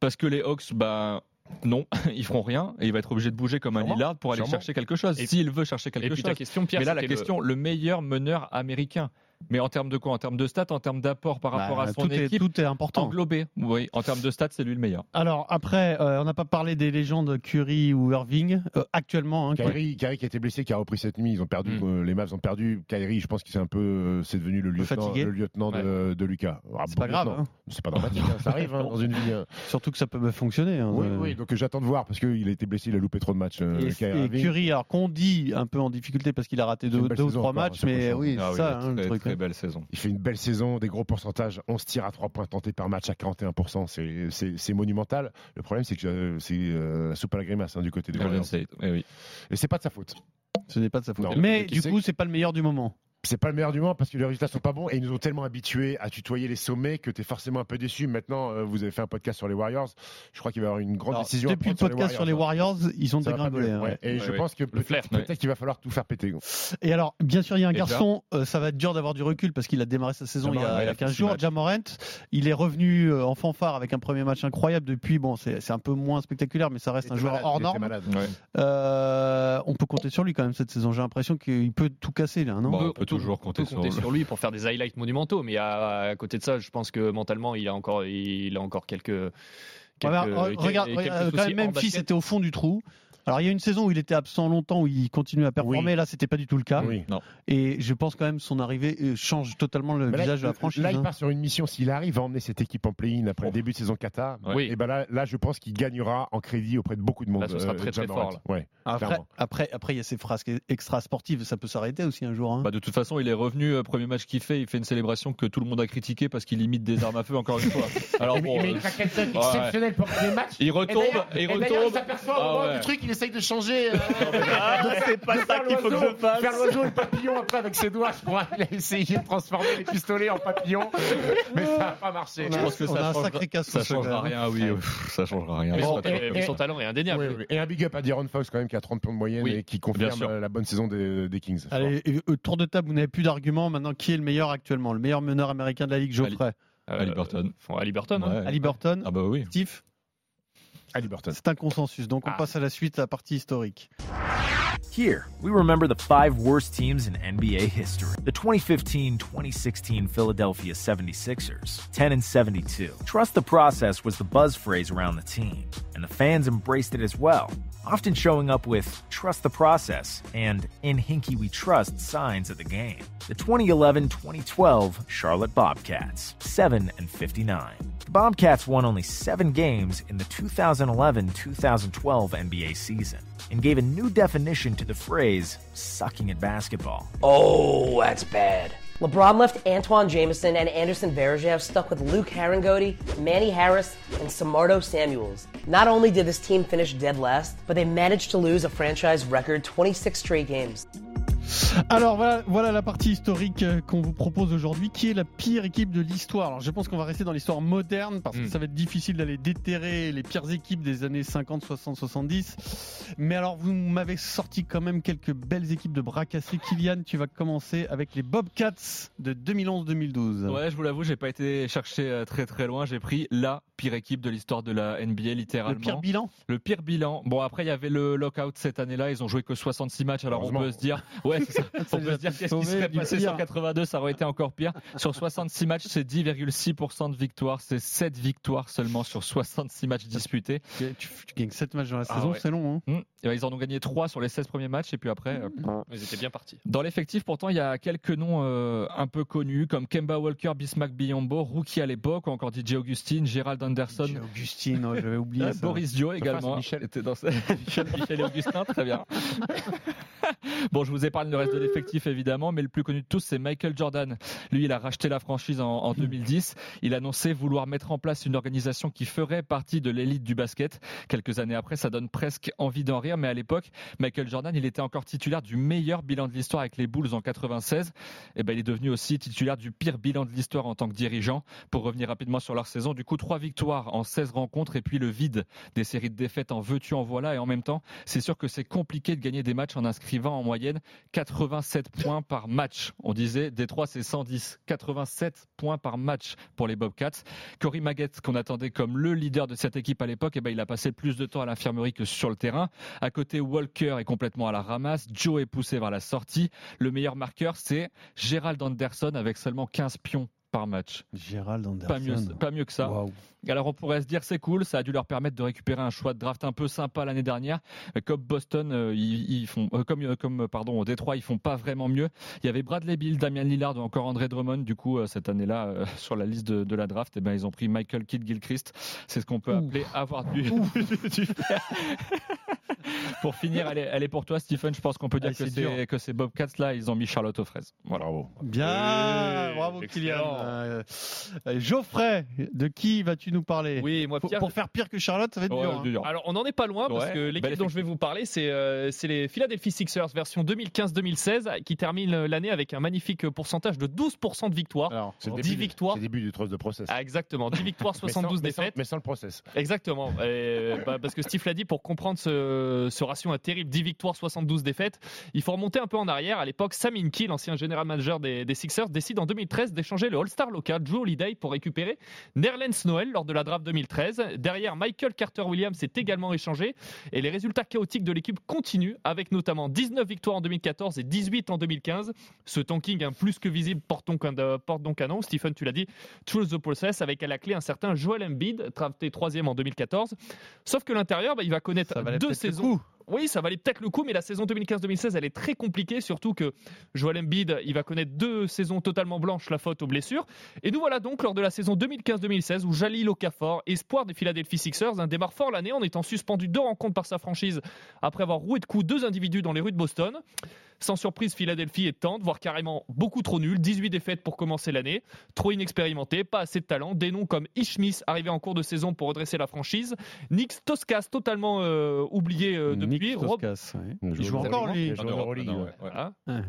[SPEAKER 1] parce que les Hawks, bah non, ils feront rien et il va être obligé de bouger comme un
[SPEAKER 5] Sûrement.
[SPEAKER 1] Lillard pour aller
[SPEAKER 5] Sûrement.
[SPEAKER 1] chercher quelque chose.
[SPEAKER 6] Et-
[SPEAKER 1] S'il veut chercher
[SPEAKER 6] Et
[SPEAKER 1] quelque
[SPEAKER 6] puis ta
[SPEAKER 1] chose.
[SPEAKER 6] question, Pierre,
[SPEAKER 1] Mais là, la
[SPEAKER 6] le-
[SPEAKER 1] question, le... meilleur meneur américain. Mais en termes de quoi? En termes de stats, en termes d'apport par rapport
[SPEAKER 4] Bah,
[SPEAKER 1] à son
[SPEAKER 4] tout, est,
[SPEAKER 1] équipe
[SPEAKER 4] tout est important.
[SPEAKER 1] englobé. Oui, en termes de stats, c'est lui le meilleur.
[SPEAKER 4] Alors après, euh, on n'a pas parlé des légendes Curry ou Irving euh, actuellement. hein, qui-
[SPEAKER 5] Kyrie, Kyrie qui a été blessé, qui a repris cette nuit, ils ont perdu,
[SPEAKER 1] Mm.
[SPEAKER 5] euh, les Mavs ont perdu. Kyrie, je pense qu'il c'est un peu, c'est devenu le lieutenant,
[SPEAKER 4] fatigué.
[SPEAKER 5] le lieutenant de, de Lucas. Ah,
[SPEAKER 4] C'est
[SPEAKER 5] bon
[SPEAKER 4] pas grave, hein.
[SPEAKER 5] C'est pas dramatique, hein, ça arrive hein, dans une vie. hein.
[SPEAKER 4] surtout que ça peut fonctionner. hein.
[SPEAKER 5] Oui,
[SPEAKER 4] Euh,
[SPEAKER 5] oui, donc j'attends de voir parce qu'il a été blessé, il a loupé trop de matchs. euh,
[SPEAKER 4] Et,
[SPEAKER 5] Kyrie
[SPEAKER 4] et. Curry, alors qu'on dit un peu en difficulté parce qu'il a raté deux, ou trois matchs, mais oui,
[SPEAKER 1] Ah
[SPEAKER 4] c'est ça le truc.
[SPEAKER 1] Très belle saison.
[SPEAKER 5] Il fait une belle saison, des gros pourcentages, 11 tirs à 3 points tentés par match à 41%, c'est- c'est c'est monumental. Le problème, c'est que euh, c'est euh, soupe à la grimace hein, du côté des
[SPEAKER 1] Golden. State, eh oui.
[SPEAKER 5] Et c'est pas de sa faute.
[SPEAKER 4] Ce n'est pas de sa faute.
[SPEAKER 5] Non.
[SPEAKER 4] mais du coup, c'est pas le meilleur du moment.
[SPEAKER 5] C'est pas le meilleur du monde parce que les résultats sont pas bons et ils nous ont tellement habitués à tutoyer les sommets que tu es forcément un peu déçu. Maintenant, euh, vous avez fait un podcast sur les Warriors. Je crois qu'il va y avoir une grande
[SPEAKER 4] Alors,
[SPEAKER 5] décision. à
[SPEAKER 4] depuis le podcast sur les
[SPEAKER 5] Warriors.
[SPEAKER 4] Warriors, ils ont
[SPEAKER 5] Ça va pas
[SPEAKER 4] dégringolé. hein,
[SPEAKER 5] ouais.
[SPEAKER 4] ouais.
[SPEAKER 5] Et je
[SPEAKER 1] Ouais,
[SPEAKER 5] pense que peut-être qu'il va falloir tout faire péter.
[SPEAKER 4] Et alors, bien sûr, il y a un
[SPEAKER 1] Et
[SPEAKER 4] garçon, euh, ça va être dur d'avoir du recul parce qu'il a démarré sa saison il y a, il y a
[SPEAKER 1] il a fait
[SPEAKER 4] 15
[SPEAKER 1] six
[SPEAKER 4] jours.
[SPEAKER 1] matchs.
[SPEAKER 4] Jamorant, il est revenu euh, en fanfare avec un premier match incroyable. Depuis, bon, c'est un peu moins spectaculaire, mais ça reste un joueur
[SPEAKER 5] malade,
[SPEAKER 4] hors norme.
[SPEAKER 5] malade.
[SPEAKER 1] Ouais.
[SPEAKER 4] Euh, on peut compter sur lui quand même cette saison. J'ai l'impression qu'il peut tout casser là, non?
[SPEAKER 1] Toujours
[SPEAKER 6] on
[SPEAKER 1] compter
[SPEAKER 6] peut compter
[SPEAKER 1] sur-
[SPEAKER 6] sur lui pour faire des highlights monumentaux, mais à, à côté de ça, je pense que mentalement, il a encore, il a encore quelques. quelques-
[SPEAKER 4] Ouais, mais,
[SPEAKER 6] quelques-
[SPEAKER 4] re- regarde,
[SPEAKER 6] quelques
[SPEAKER 4] regarde, quand
[SPEAKER 6] soucis
[SPEAKER 4] même, Memphis était au fond du trou. Alors il y a une saison où il était absent longtemps, où il continuait à performer.
[SPEAKER 5] Oui.
[SPEAKER 4] Là, c'était pas du tout le cas.
[SPEAKER 5] Oui.
[SPEAKER 4] Et je pense quand même son arrivée euh, change totalement le
[SPEAKER 5] là,
[SPEAKER 4] visage de la franchise.
[SPEAKER 5] Là, il
[SPEAKER 4] hein.
[SPEAKER 5] part sur une mission. S'il arrive à emmener cette équipe en play-in après le début de saison Qatar,
[SPEAKER 6] Oui.
[SPEAKER 5] et ben là, là, je pense qu'il gagnera en crédit auprès de beaucoup de monde.
[SPEAKER 6] Là, ce sera
[SPEAKER 5] euh,
[SPEAKER 6] très, très fort,
[SPEAKER 5] Ouais,
[SPEAKER 4] Après, après, après, il y a ces frasques extra sportives. Ça peut s'arrêter aussi un jour. hein.
[SPEAKER 1] Bah, de toute façon, il est revenu, euh, premier match qu'il fait, il fait une célébration que tout le monde a critiqué parce qu'il imite des armes à feu encore une fois. Alors bon, euh,
[SPEAKER 5] exceptionnel pour des matchs.
[SPEAKER 1] il retombe, il retombe.
[SPEAKER 5] s'aperçoit
[SPEAKER 1] au moment du
[SPEAKER 5] truc, il essaye de changer.
[SPEAKER 4] c'est pas ça qu'il faut que je fasse.
[SPEAKER 5] Faire l'oiseau et le papillon après avec ses doigts, je crois. Il a essayé de transformer les pistolets en papillons, mais ça n'a pas marché.
[SPEAKER 1] Je pense que ça
[SPEAKER 4] a un
[SPEAKER 1] changera- Ça changera rien, oui. pff, Ça changera rien.
[SPEAKER 6] Mais
[SPEAKER 5] Bon,
[SPEAKER 6] son, talent-
[SPEAKER 5] et-
[SPEAKER 6] mais
[SPEAKER 5] et-
[SPEAKER 6] son talent est indéniable.
[SPEAKER 5] Oui, oui. Et un big up à Diron Fox quand même qui a 30 points de moyenne
[SPEAKER 1] Oui,
[SPEAKER 5] et qui confirme euh, la bonne saison des, des Kings.
[SPEAKER 4] Allez, et, euh, tour de table, vous n'avez plus d'arguments. Maintenant, qui est le meilleur actuellement? Le meilleur meneur américain de la Ligue, Geoffrey?
[SPEAKER 6] Euh, hein.
[SPEAKER 1] Ouais.
[SPEAKER 4] Ali Burton
[SPEAKER 1] Ah bah oui.
[SPEAKER 4] Steve?
[SPEAKER 5] Ali Burton.
[SPEAKER 4] C'est un consensus. Donc, on
[SPEAKER 5] Ah.
[SPEAKER 4] passe à la suite, la partie historique.
[SPEAKER 9] Here, we remember the five worst teams in NBA history. The 2015-2016 Philadelphia 76ers, 10 and 72. Trust the process was the buzz phrase around the team, and the fans embraced it as well, often showing up with trust the process and in Hinky we trust signs at the game. The 2011-2012 Charlotte Bobcats, 7 and 59. The Bobcats won only 7 games in the 2011-2012 NBA season and gave a new definition to the phrase sucking at basketball.
[SPEAKER 10] Oh, that's bad. LeBron left Antoine Jameson and Anderson Varejao stuck with Luke Harangody, Manny Harris, and Samardo Samuels. Not only did this team finish dead last, but they managed to lose a franchise record 26 straight games.
[SPEAKER 4] Alors voilà, voilà la partie historique euh, qu'on vous propose aujourd'hui. Qui est la pire équipe de l'histoire Alors je pense qu'on va rester dans l'histoire moderne parce que
[SPEAKER 6] Mm.
[SPEAKER 4] ça va être difficile d'aller déterrer les pires équipes des années 50, 60, 70. Mais alors vous m'avez sorti quand même quelques belles équipes de bras cassés. Kylian, tu vas commencer avec les Bobcats de 2011-2012.
[SPEAKER 1] Ouais, je vous l'avoue, j'ai pas été chercher euh, très très loin. J'ai pris la pire équipe de l'histoire de la NBA,
[SPEAKER 4] Le
[SPEAKER 1] littéralement.
[SPEAKER 4] pire bilan?
[SPEAKER 1] Le pire bilan. Bon, après, il y avait le lockout cette année-là. Ils ont joué que 66 matchs. Alors, on peut se dire, ouais, c'est ça. On peut se dire qu'est-ce qui serait passé
[SPEAKER 4] pire.
[SPEAKER 1] sur 82. Ça aurait été encore pire. Sur 66 matchs, c'est 10,6% de victoires. C'est 7 victoires seulement sur 66 matchs disputés.
[SPEAKER 4] tu, tu gagnes 7 matchs dans la
[SPEAKER 1] Ah
[SPEAKER 4] saison,
[SPEAKER 1] ouais.
[SPEAKER 4] c'est long. Hein
[SPEAKER 1] Hum. Et ben, ils en ont gagné 3 sur les 16 premiers matchs. Et puis après, euh,
[SPEAKER 6] Ils étaient bien partis.
[SPEAKER 1] dans l'effectif, pourtant, il y a quelques noms euh, un peu connus comme Kemba Walker, Bismack Biombo, rookie à l'époque, ou encore DJ Augustine, Gérald Anderson.
[SPEAKER 4] J'ai Augustine, oh, j'avais oublié
[SPEAKER 1] Euh,
[SPEAKER 4] ça.
[SPEAKER 1] Boris Dio également.
[SPEAKER 5] Michel.
[SPEAKER 1] était dans ce- Michel, Michel et Augustin, très bien. bon, je vous épargne le reste de l'effectif évidemment, mais le plus connu de tous, c'est Michael Jordan. Lui, il a racheté la franchise en, en 2010. Il annonçait vouloir mettre en place une organisation qui ferait partie de l'élite du basket. Quelques années après, ça donne presque envie d'en rire, mais à l'époque, Michael Jordan, il était encore titulaire du meilleur bilan de l'histoire avec les Bulls en 96. Et ben, il est devenu aussi titulaire du pire bilan de l'histoire en tant que dirigeant. Pour revenir rapidement sur leur saison, du coup, trois victoires en 16 rencontres et puis le vide des séries de défaites en veux-tu, en voilà. Et en même temps, c'est sûr que c'est compliqué de gagner des matchs en inscrivant en moyenne 87 points par match. On disait Détroit, c'est 110. 87 points par match pour les Bobcats. Cory Maggett, qu'on attendait comme le leader de cette équipe à l'époque, eh ben, il a passé plus de temps à l'infirmerie que sur le terrain. À côté, Walker est complètement à la ramasse. Joe est poussé vers la sortie. Le meilleur marqueur, c'est Gérald Anderson avec seulement 15 pions par match.
[SPEAKER 4] Gérald Anderson.
[SPEAKER 1] Pas mieux, pas mieux que ça. Alors on pourrait se dire c'est cool, ça a dû leur permettre de récupérer un choix de draft un peu sympa l'année dernière. Comme Boston, euh, ils, ils font euh, comme euh, comme pardon au Détroit, ils font pas vraiment mieux. Il y avait Bradley Bill, Damian Lillard ou encore André Drummond. Du coup cette année-là sur la liste de, de la draft, et ben ils ont pris Michael Kidd Gilchrist. C'est ce qu'on peut
[SPEAKER 4] Ouh.
[SPEAKER 1] appeler avoir du, du. Pour finir, elle est, elle est pour toi, Stephen. Je pense qu'on peut dire
[SPEAKER 4] Ah,
[SPEAKER 1] que
[SPEAKER 4] c'est
[SPEAKER 1] ces Bobcats là, ils ont mis Charlotte aux fraises. Voilà.
[SPEAKER 5] Bravo.
[SPEAKER 4] Bien,
[SPEAKER 6] Oui,
[SPEAKER 4] bravo
[SPEAKER 6] excellent.
[SPEAKER 4] Kylian. Euh, euh, Geoffrey, de qui vas-tu nous parler?
[SPEAKER 6] Oui, moi,
[SPEAKER 4] pour,
[SPEAKER 6] Pierre.
[SPEAKER 4] pour faire pire que Charlotte, ça va être
[SPEAKER 1] Ouais,
[SPEAKER 4] dur. hein.
[SPEAKER 1] dur.
[SPEAKER 6] Alors, on n'en est pas loin parce
[SPEAKER 1] Ouais,
[SPEAKER 6] que l'équipe dont je vais vous parler, c'est euh, les Philadelphia Sixers version 2015-2016 qui termine l'année avec un magnifique pourcentage de 12% de victoires.
[SPEAKER 4] Alors,
[SPEAKER 5] C'est le
[SPEAKER 6] 10
[SPEAKER 5] début du-
[SPEAKER 6] victoires.
[SPEAKER 5] C'est le début du trust de process.
[SPEAKER 6] Ah, exactement, 10 victoires,
[SPEAKER 5] Mais sans-
[SPEAKER 6] 72
[SPEAKER 5] mais sans-
[SPEAKER 6] défaites.
[SPEAKER 5] Mais sans le process.
[SPEAKER 6] Exactement. Et, bah, parce que Steve l'a dit, pour comprendre ce, ce ratio un terrible, 10 victoires, 72 défaites, il faut remonter un peu en arrière. À l'époque, Sam Hinkie, l'ancien général manager des, des Sixers, décide en 2013 d'échanger le All-Star local, Drew Holiday, pour récupérer Nerlens Noel lors de la draft 2013. Derrière, Michael Carter-Williams est également échangé. Et les résultats chaotiques de l'équipe continuent, avec notamment 19 victoires en 2014 et 18 en 2015. Ce tanking hein, plus que visible porte donc, un, euh, porte donc un nom. Stephen, tu l'as dit, Truth the Process, avec à la clé un certain Joel Embiid, drafté troisième en 2014. Sauf que l'intérieur, bah, il va connaître deux saisons.
[SPEAKER 4] Coup.
[SPEAKER 6] Oui, ça valait peut-être le coup, mais la saison 2015-2016, elle est très compliquée, surtout que Joel Embiid, il va connaître deux saisons totalement blanches, la faute aux blessures. Et nous voilà donc lors de la saison 2015-2016 où Jalil Okafor, espoir des Philadelphia Sixers, un démarre fort l'année en étant suspendu deux rencontres par sa franchise après avoir roué de coups deux individus dans les rues de Boston. Sans surprise, Philadelphie est tente, voire carrément beaucoup trop nul. 18 défaites pour commencer l'année. Trop inexpérimenté, pas assez de talent. Des noms comme Ishmis arrivé en cours de saison pour redresser la franchise. Nick Toscas totalement euh, oublié euh, depuis.
[SPEAKER 4] Nick
[SPEAKER 6] Rob-
[SPEAKER 4] Toscas, ouais.
[SPEAKER 5] Il
[SPEAKER 4] Il joue encore lui.
[SPEAKER 5] Il joue en Euroleague, ouais.
[SPEAKER 6] Voilà.
[SPEAKER 4] Ouais.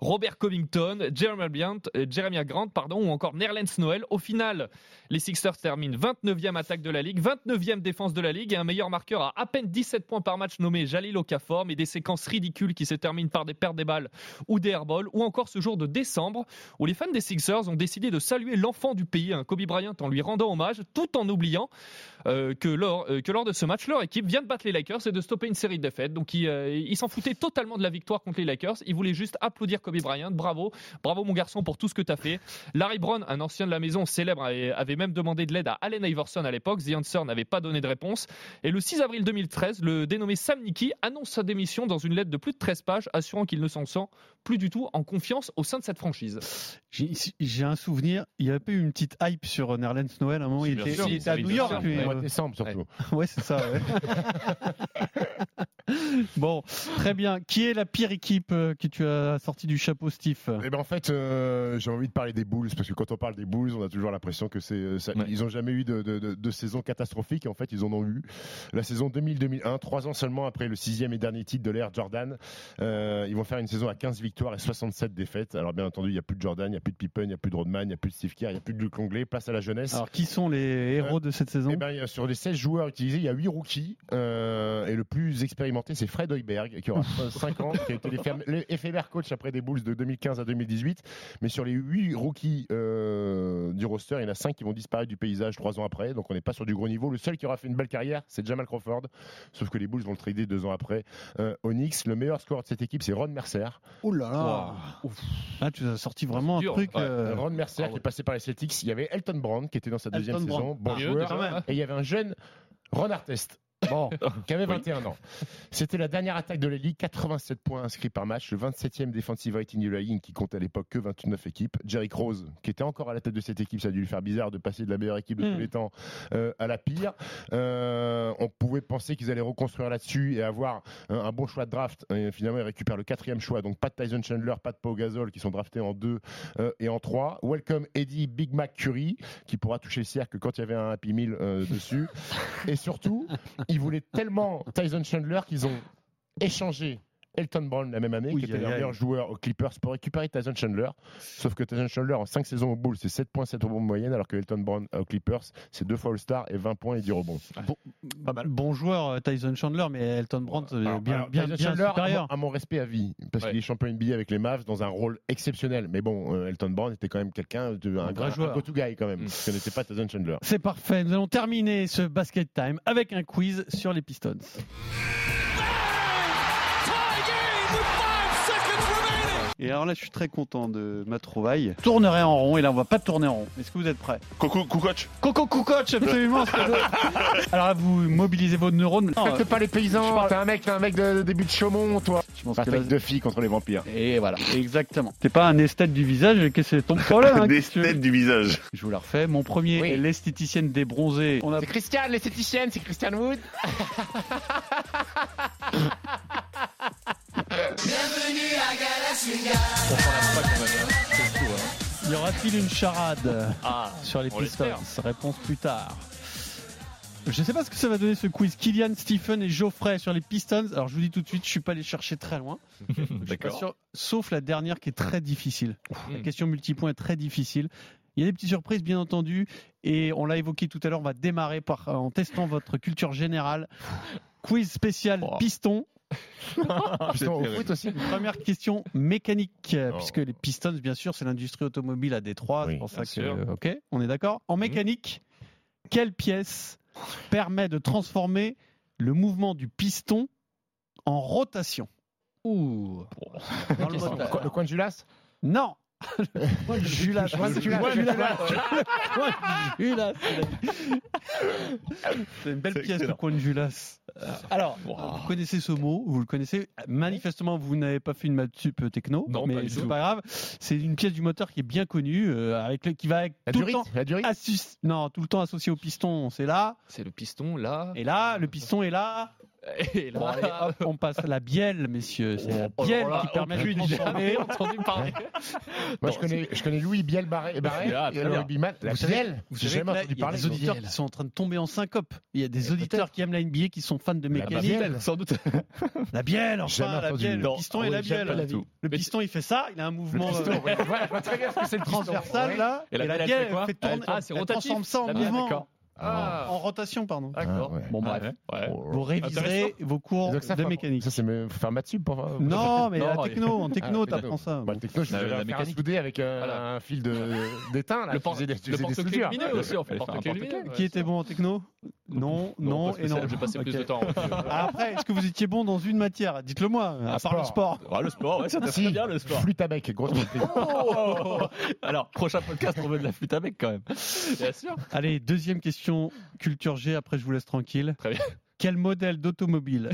[SPEAKER 6] Robert Covington, Jeremy Grant, Jeremy Grant pardon, ou encore Nerlens Noel. Au final, les Sixers terminent 29e attaque de la Ligue, 29e défense de la Ligue et un meilleur marqueur à à peine 17 points par match nommé Jalil Okafor, mais des séquences ridicules qui se terminent par des pertes des balles ou des airballs, ou encore ce jour de décembre où les fans des Sixers ont décidé de saluer l'enfant du pays, un Kobe Bryant, en lui rendant hommage, tout en oubliant euh, que, lors, euh, que lors de ce match, leur équipe vient de battre les Lakers et de stopper une série de Donc euh, ils s'en foutaient totalement de la victoire contre les Lakers. Ils voulaient juste applaudir Kobe Bryant. Bravo, bravo mon garçon pour tout ce que tu as fait. Larry Brown, un ancien de la maison célèbre, avait, avait même demandé de l'aide à Allen Iverson à l'époque. The Answer n'avait pas donné de réponse. Et le 6 avril 2013, le dénommé Sam Nicky annonce sa démission dans une lettre de plus de 13 pages, assurant qu'il ne s'en sent plus du tout en confiance au sein de cette franchise.
[SPEAKER 4] J'ai un souvenir, il y avait pas eu une petite hype sur Nerlens Noël à un moment, il était,
[SPEAKER 6] sûr,
[SPEAKER 4] il était à New. York. lui.
[SPEAKER 5] Au mois de décembre surtout.
[SPEAKER 4] Ouais, c'est ça. ouais. bon, très bien. Qui est la pire équipe euh, que tu as sortie du chapeau, Steve?
[SPEAKER 5] Eh ben en fait, euh, j'ai envie de parler des Bulls parce que quand on parle des Bulls, on a toujours l'impression que c'est, euh, ça-
[SPEAKER 1] Ouais.
[SPEAKER 5] ils ont jamais eu de, de, de- de saison catastrophique. Et en fait, ils en ont eu. La saison 2000-2001, trois ans seulement après le sixième et dernier titre de l'ère Jordan, euh, ils vont faire une saison à 15 victoires et 67 défaites. Alors bien entendu, il n'y a plus de Jordan, il n'y a plus de Pippen, il n'y a plus de Rodman, il n'y a plus de Steve Kerr, il n'y a plus de Luc Longley. Place à la jeunesse.
[SPEAKER 4] Alors, qui sont les héros de cette saison?
[SPEAKER 5] Eh ben, sur les 16 joueurs utilisés, il y a 8 rookies. et le plus expérimenté, c'est Fred Hoiberg, qui aura 5 ans, qui a été l'éphémère- coach après des Bulls de 2015 à 2018. Mais sur les 8 rookies euh, du roster, il y en a 5 qui vont disparaître du paysage 3 ans après. Donc on n'est pas sur du gros niveau. Le seul qui aura fait une belle carrière, c'est Jamal Crawford. Sauf que les Bulls vont le trader 2 ans après. Euh, Onyx, le meilleur score de cette équipe, c'est Ron Mercer.
[SPEAKER 4] Oh là là Ah, tu as sorti vraiment un
[SPEAKER 6] Dur.
[SPEAKER 4] truc.
[SPEAKER 6] Ouais.
[SPEAKER 4] euh,
[SPEAKER 5] Ron Mercer
[SPEAKER 6] Ah
[SPEAKER 5] qui est passé par les Celtics. Il y avait Elton Brand qui était dans sa deuxième
[SPEAKER 4] Elton
[SPEAKER 5] saison.
[SPEAKER 4] Brand.
[SPEAKER 5] Bon
[SPEAKER 6] Ah,
[SPEAKER 5] joueur. Et il y avait un jeune Ron Artest.
[SPEAKER 4] Bon,
[SPEAKER 5] qui avait 21 ans. C'était la dernière attaque de la Ligue, 87 points inscrits par match, le 27e defensive rating de la ligne qui compte à l'époque que 29 équipes. Jerry Rose, qui était encore à la tête de cette équipe, ça a dû lui faire bizarre de passer de la meilleure équipe de tous les temps euh, à la pire. Euh, on pouvait penser qu'ils allaient reconstruire là-dessus et avoir un, un bon choix de draft. Et finalement, ils récupèrent le quatrième choix, donc pas de Tyson Chandler, pas de Pau Gasol qui sont draftés en 2 et en 3. Welcome Eddie Big Mac Curry qui pourra toucher le cercle quand il y avait un Happy Meal euh, dessus. Et surtout, ils voulaient tellement Tyson Chandler qu'ils ont échangé Elton Brown la même année,
[SPEAKER 4] Oui,
[SPEAKER 5] qui était
[SPEAKER 4] aïe.
[SPEAKER 5] meilleur joueur aux Clippers, pour récupérer Tyson Chandler. Sauf que Tyson Chandler, en 5 saisons au Bulls, c'est 7 points, 7 rebonds de moyenne, alors que Elton Brown aux Clippers, c'est 2 fois All-Star et 20 points et 10 rebonds.
[SPEAKER 4] bon joueur euh, Tyson Chandler, mais Elton Brandt euh,
[SPEAKER 5] Alors,
[SPEAKER 4] bien,
[SPEAKER 5] alors,
[SPEAKER 4] bien,
[SPEAKER 5] Tyson
[SPEAKER 4] bien
[SPEAKER 5] Chandler, à
[SPEAKER 4] supérieur.
[SPEAKER 5] mon, à mon respect à vie, parce
[SPEAKER 6] Ouais.
[SPEAKER 5] qu'il est champion NBA avec les Mavs dans un rôle exceptionnel. Mais bon, euh, Elton Brown était quand même quelqu'un de un,
[SPEAKER 4] vrai
[SPEAKER 5] un
[SPEAKER 4] joueur.
[SPEAKER 5] go-to guy quand même.
[SPEAKER 6] Mm.
[SPEAKER 5] Ce n'était pas Tyson Chandler.
[SPEAKER 4] C'est parfait. Nous allons terminer ce basket time avec un quiz sur les Pistons. Et alors là, je suis très content de ma trouvaille. Tournerai en rond, et là, on va pas tourner en rond. Est-ce que vous êtes prêts?
[SPEAKER 8] Coco, Coucoche.
[SPEAKER 4] Coco Coucoche, absolument. alors là, vous mobilisez vos neurones. Non,
[SPEAKER 5] Faites pas les paysans, t'es un mec, t'es un mec de, de début de Chaumont, toi.
[SPEAKER 4] je pense
[SPEAKER 5] Pas
[SPEAKER 4] que là-
[SPEAKER 5] de filles contre les vampires.
[SPEAKER 4] Et voilà, exactement. T'es pas un esthète du visage, qu'est-ce que c'est ton problème hein,
[SPEAKER 8] têtes du visage.
[SPEAKER 4] Je vous la refais. Mon premier
[SPEAKER 5] Oui.
[SPEAKER 4] est l'esthéticienne des bronzés. On a
[SPEAKER 5] C'est Christiane, l'esthéticienne, c'est Christiane Wood.
[SPEAKER 4] Y aura-t-il une charade
[SPEAKER 6] Ah,
[SPEAKER 4] sur les
[SPEAKER 6] on
[SPEAKER 4] Pistons. Réponse plus tard. Je sais pas ce que ça va donner ce quiz. Kylian, Stephen et Geoffrey sur les Pistons. Alors je vous dis tout de suite, je suis pas allé chercher très loin.
[SPEAKER 6] D'accord.
[SPEAKER 4] sauf la dernière qui est très difficile. La question multipoint est très difficile. Il y a des petites surprises bien entendu et on l'a évoqué tout à l'heure. On va démarrer par en testant votre culture générale. Quiz spécial
[SPEAKER 6] Oh.
[SPEAKER 4] piston.
[SPEAKER 5] Putain, au foot aussi.
[SPEAKER 4] Première question mécanique,
[SPEAKER 5] Oh.
[SPEAKER 4] puisque les Pistons, bien sûr, c'est l'industrie automobile à Détroit.
[SPEAKER 5] Oui,
[SPEAKER 4] c'est pour ça que.
[SPEAKER 6] sûr.
[SPEAKER 4] ok, on est d'accord. En mécanique, quelle pièce permet de transformer le mouvement du piston en rotation?
[SPEAKER 6] Ouh.
[SPEAKER 4] dans le
[SPEAKER 5] Le coin de Julas
[SPEAKER 4] Non Julas. C'est une belle pièce, le coin de Julas. Alors, vous connaissez ce mot, vous le connaissez. Manifestement, vous n'avez pas fait une maths sup techno, mais c'est pas grave. C'est une pièce du moteur qui est bien connue, euh, avec le, qui va avec
[SPEAKER 5] La
[SPEAKER 4] tout le temps.
[SPEAKER 5] La durite
[SPEAKER 4] assus- non, tout le temps associé au piston, c'est là.
[SPEAKER 6] C'est le piston là.
[SPEAKER 4] Et là, le piston est là.
[SPEAKER 6] Et
[SPEAKER 4] Bon, allez, hop, on passe à la bielle, messieurs. C'est la
[SPEAKER 6] Oh
[SPEAKER 4] bielle
[SPEAKER 6] là là,
[SPEAKER 4] qui permet de transformer.
[SPEAKER 6] jamais entendu parler.
[SPEAKER 5] Moi, je connais, je connais Louis Biel Barré, Barré
[SPEAKER 6] Ah,
[SPEAKER 5] et
[SPEAKER 6] bien.
[SPEAKER 5] rugbyman. La
[SPEAKER 4] Vous savez-
[SPEAKER 5] Biel
[SPEAKER 4] Vous
[SPEAKER 5] J'ai jamais
[SPEAKER 4] là,
[SPEAKER 5] entendu
[SPEAKER 4] il y a
[SPEAKER 5] parler.
[SPEAKER 4] des auditeurs qui sont en train de tomber en syncope. Il y a des auditeurs qui aiment la NBA, qui sont fans de mécanique.
[SPEAKER 5] bielle.
[SPEAKER 6] Sans doute.
[SPEAKER 4] La bielle, enfin, la bielle. Le piston et la bielle.
[SPEAKER 6] la.
[SPEAKER 4] Le piston, il fait ça, il a un mouvement
[SPEAKER 5] Piston, ouais, voilà, je vois très bien ce que c'est le
[SPEAKER 4] transversal là.
[SPEAKER 6] Et la bielle, elle
[SPEAKER 4] bielle,
[SPEAKER 6] fait
[SPEAKER 4] tourner.
[SPEAKER 6] Ah, c'est rotatif.
[SPEAKER 4] transforme ça en
[SPEAKER 6] La bielle,
[SPEAKER 4] mouvement.
[SPEAKER 6] D'accord.
[SPEAKER 5] Ah.
[SPEAKER 4] En rotation, pardon.
[SPEAKER 6] D'accord.
[SPEAKER 5] Ah, ouais.
[SPEAKER 4] Bon,
[SPEAKER 6] Ah,
[SPEAKER 4] bref.
[SPEAKER 6] ouais. Ouais.
[SPEAKER 5] Oh.
[SPEAKER 4] Vous réviserez vos cours
[SPEAKER 5] Donc ça,
[SPEAKER 4] de mécanique.
[SPEAKER 5] Ça, c'est me- faire maths sup pour.
[SPEAKER 4] Non, mais
[SPEAKER 6] Non,
[SPEAKER 4] la techno, en
[SPEAKER 5] Ah,
[SPEAKER 4] techno, t'apprends ça.
[SPEAKER 5] Bah, techno, je vais
[SPEAKER 6] la
[SPEAKER 5] faire soudé avec euh,
[SPEAKER 6] Voilà.
[SPEAKER 5] un fil de- d'étain.
[SPEAKER 6] Le por-
[SPEAKER 5] des-
[SPEAKER 6] le porte-clés lumineux aussi, fait.
[SPEAKER 4] Qui était bon en techno Non, non et non.
[SPEAKER 6] J'ai passé plus de temps.
[SPEAKER 4] Après, est-ce que vous étiez bon dans une matière? Dites-le moi, à part le sport.
[SPEAKER 6] Ah, le sport, ouais, ça fait bien le sport.
[SPEAKER 5] flûte à bec, grosse.
[SPEAKER 6] Oh Alors, prochain podcast, on veut de la flûte avec quand même. Bien sûr.
[SPEAKER 4] Allez, deuxième question, culture G, après je vous laisse tranquille.
[SPEAKER 6] Très bien.
[SPEAKER 4] Quel modèle d'automobile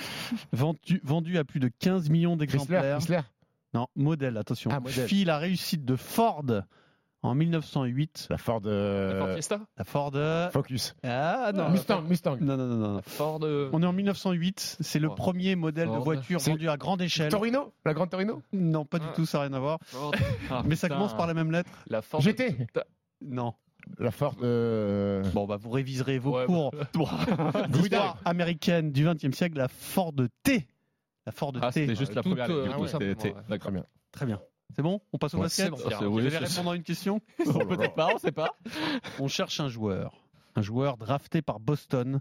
[SPEAKER 4] vendu, vendu à plus de 15 millions d'exemplaires?
[SPEAKER 5] Chrysler.
[SPEAKER 4] Non, modèle, attention.
[SPEAKER 5] Ah, modèle.
[SPEAKER 4] Fit la réussite de Ford en 1908.
[SPEAKER 5] La Ford
[SPEAKER 6] Ford
[SPEAKER 5] euh,
[SPEAKER 6] Fiesta?
[SPEAKER 4] La Ford. euh,
[SPEAKER 5] Focus.
[SPEAKER 4] Ah non.
[SPEAKER 5] Mustang, Mustang.
[SPEAKER 4] Non, non, non, non.
[SPEAKER 6] Ford. euh,
[SPEAKER 4] On est en 1908. C'est le
[SPEAKER 6] Ford.
[SPEAKER 4] premier modèle de
[SPEAKER 6] Ford.
[SPEAKER 4] voiture vendu à grande échelle.
[SPEAKER 5] Torino? La grande Torino?
[SPEAKER 4] Non, pas du
[SPEAKER 6] Ah.
[SPEAKER 4] tout, ça n'a rien à voir.
[SPEAKER 6] Ford. Ah,
[SPEAKER 4] Mais ça
[SPEAKER 6] putain.
[SPEAKER 4] commence par la même lettre
[SPEAKER 6] La Ford.
[SPEAKER 5] GT
[SPEAKER 4] Non.
[SPEAKER 5] La Ford. euh,
[SPEAKER 4] Bon, bah vous réviserez vos
[SPEAKER 6] Ouais,
[SPEAKER 4] cours
[SPEAKER 6] Bon.
[SPEAKER 4] d'histoire américaine du XXe siècle, la Ford T. La Ford
[SPEAKER 1] Ah,
[SPEAKER 4] T.
[SPEAKER 1] c'était juste la
[SPEAKER 6] Toute,
[SPEAKER 1] première
[SPEAKER 6] euh, ah ouais.
[SPEAKER 1] D'accord.
[SPEAKER 5] Très bien.
[SPEAKER 4] Très bien. C'est bon On passe au
[SPEAKER 5] Ouais,
[SPEAKER 4] basket Vous
[SPEAKER 1] oui,
[SPEAKER 4] allez
[SPEAKER 1] c'est-
[SPEAKER 4] répondre à une question
[SPEAKER 6] Peut-être pas, on sait pas.
[SPEAKER 4] On cherche un joueur. Un joueur drafté par Boston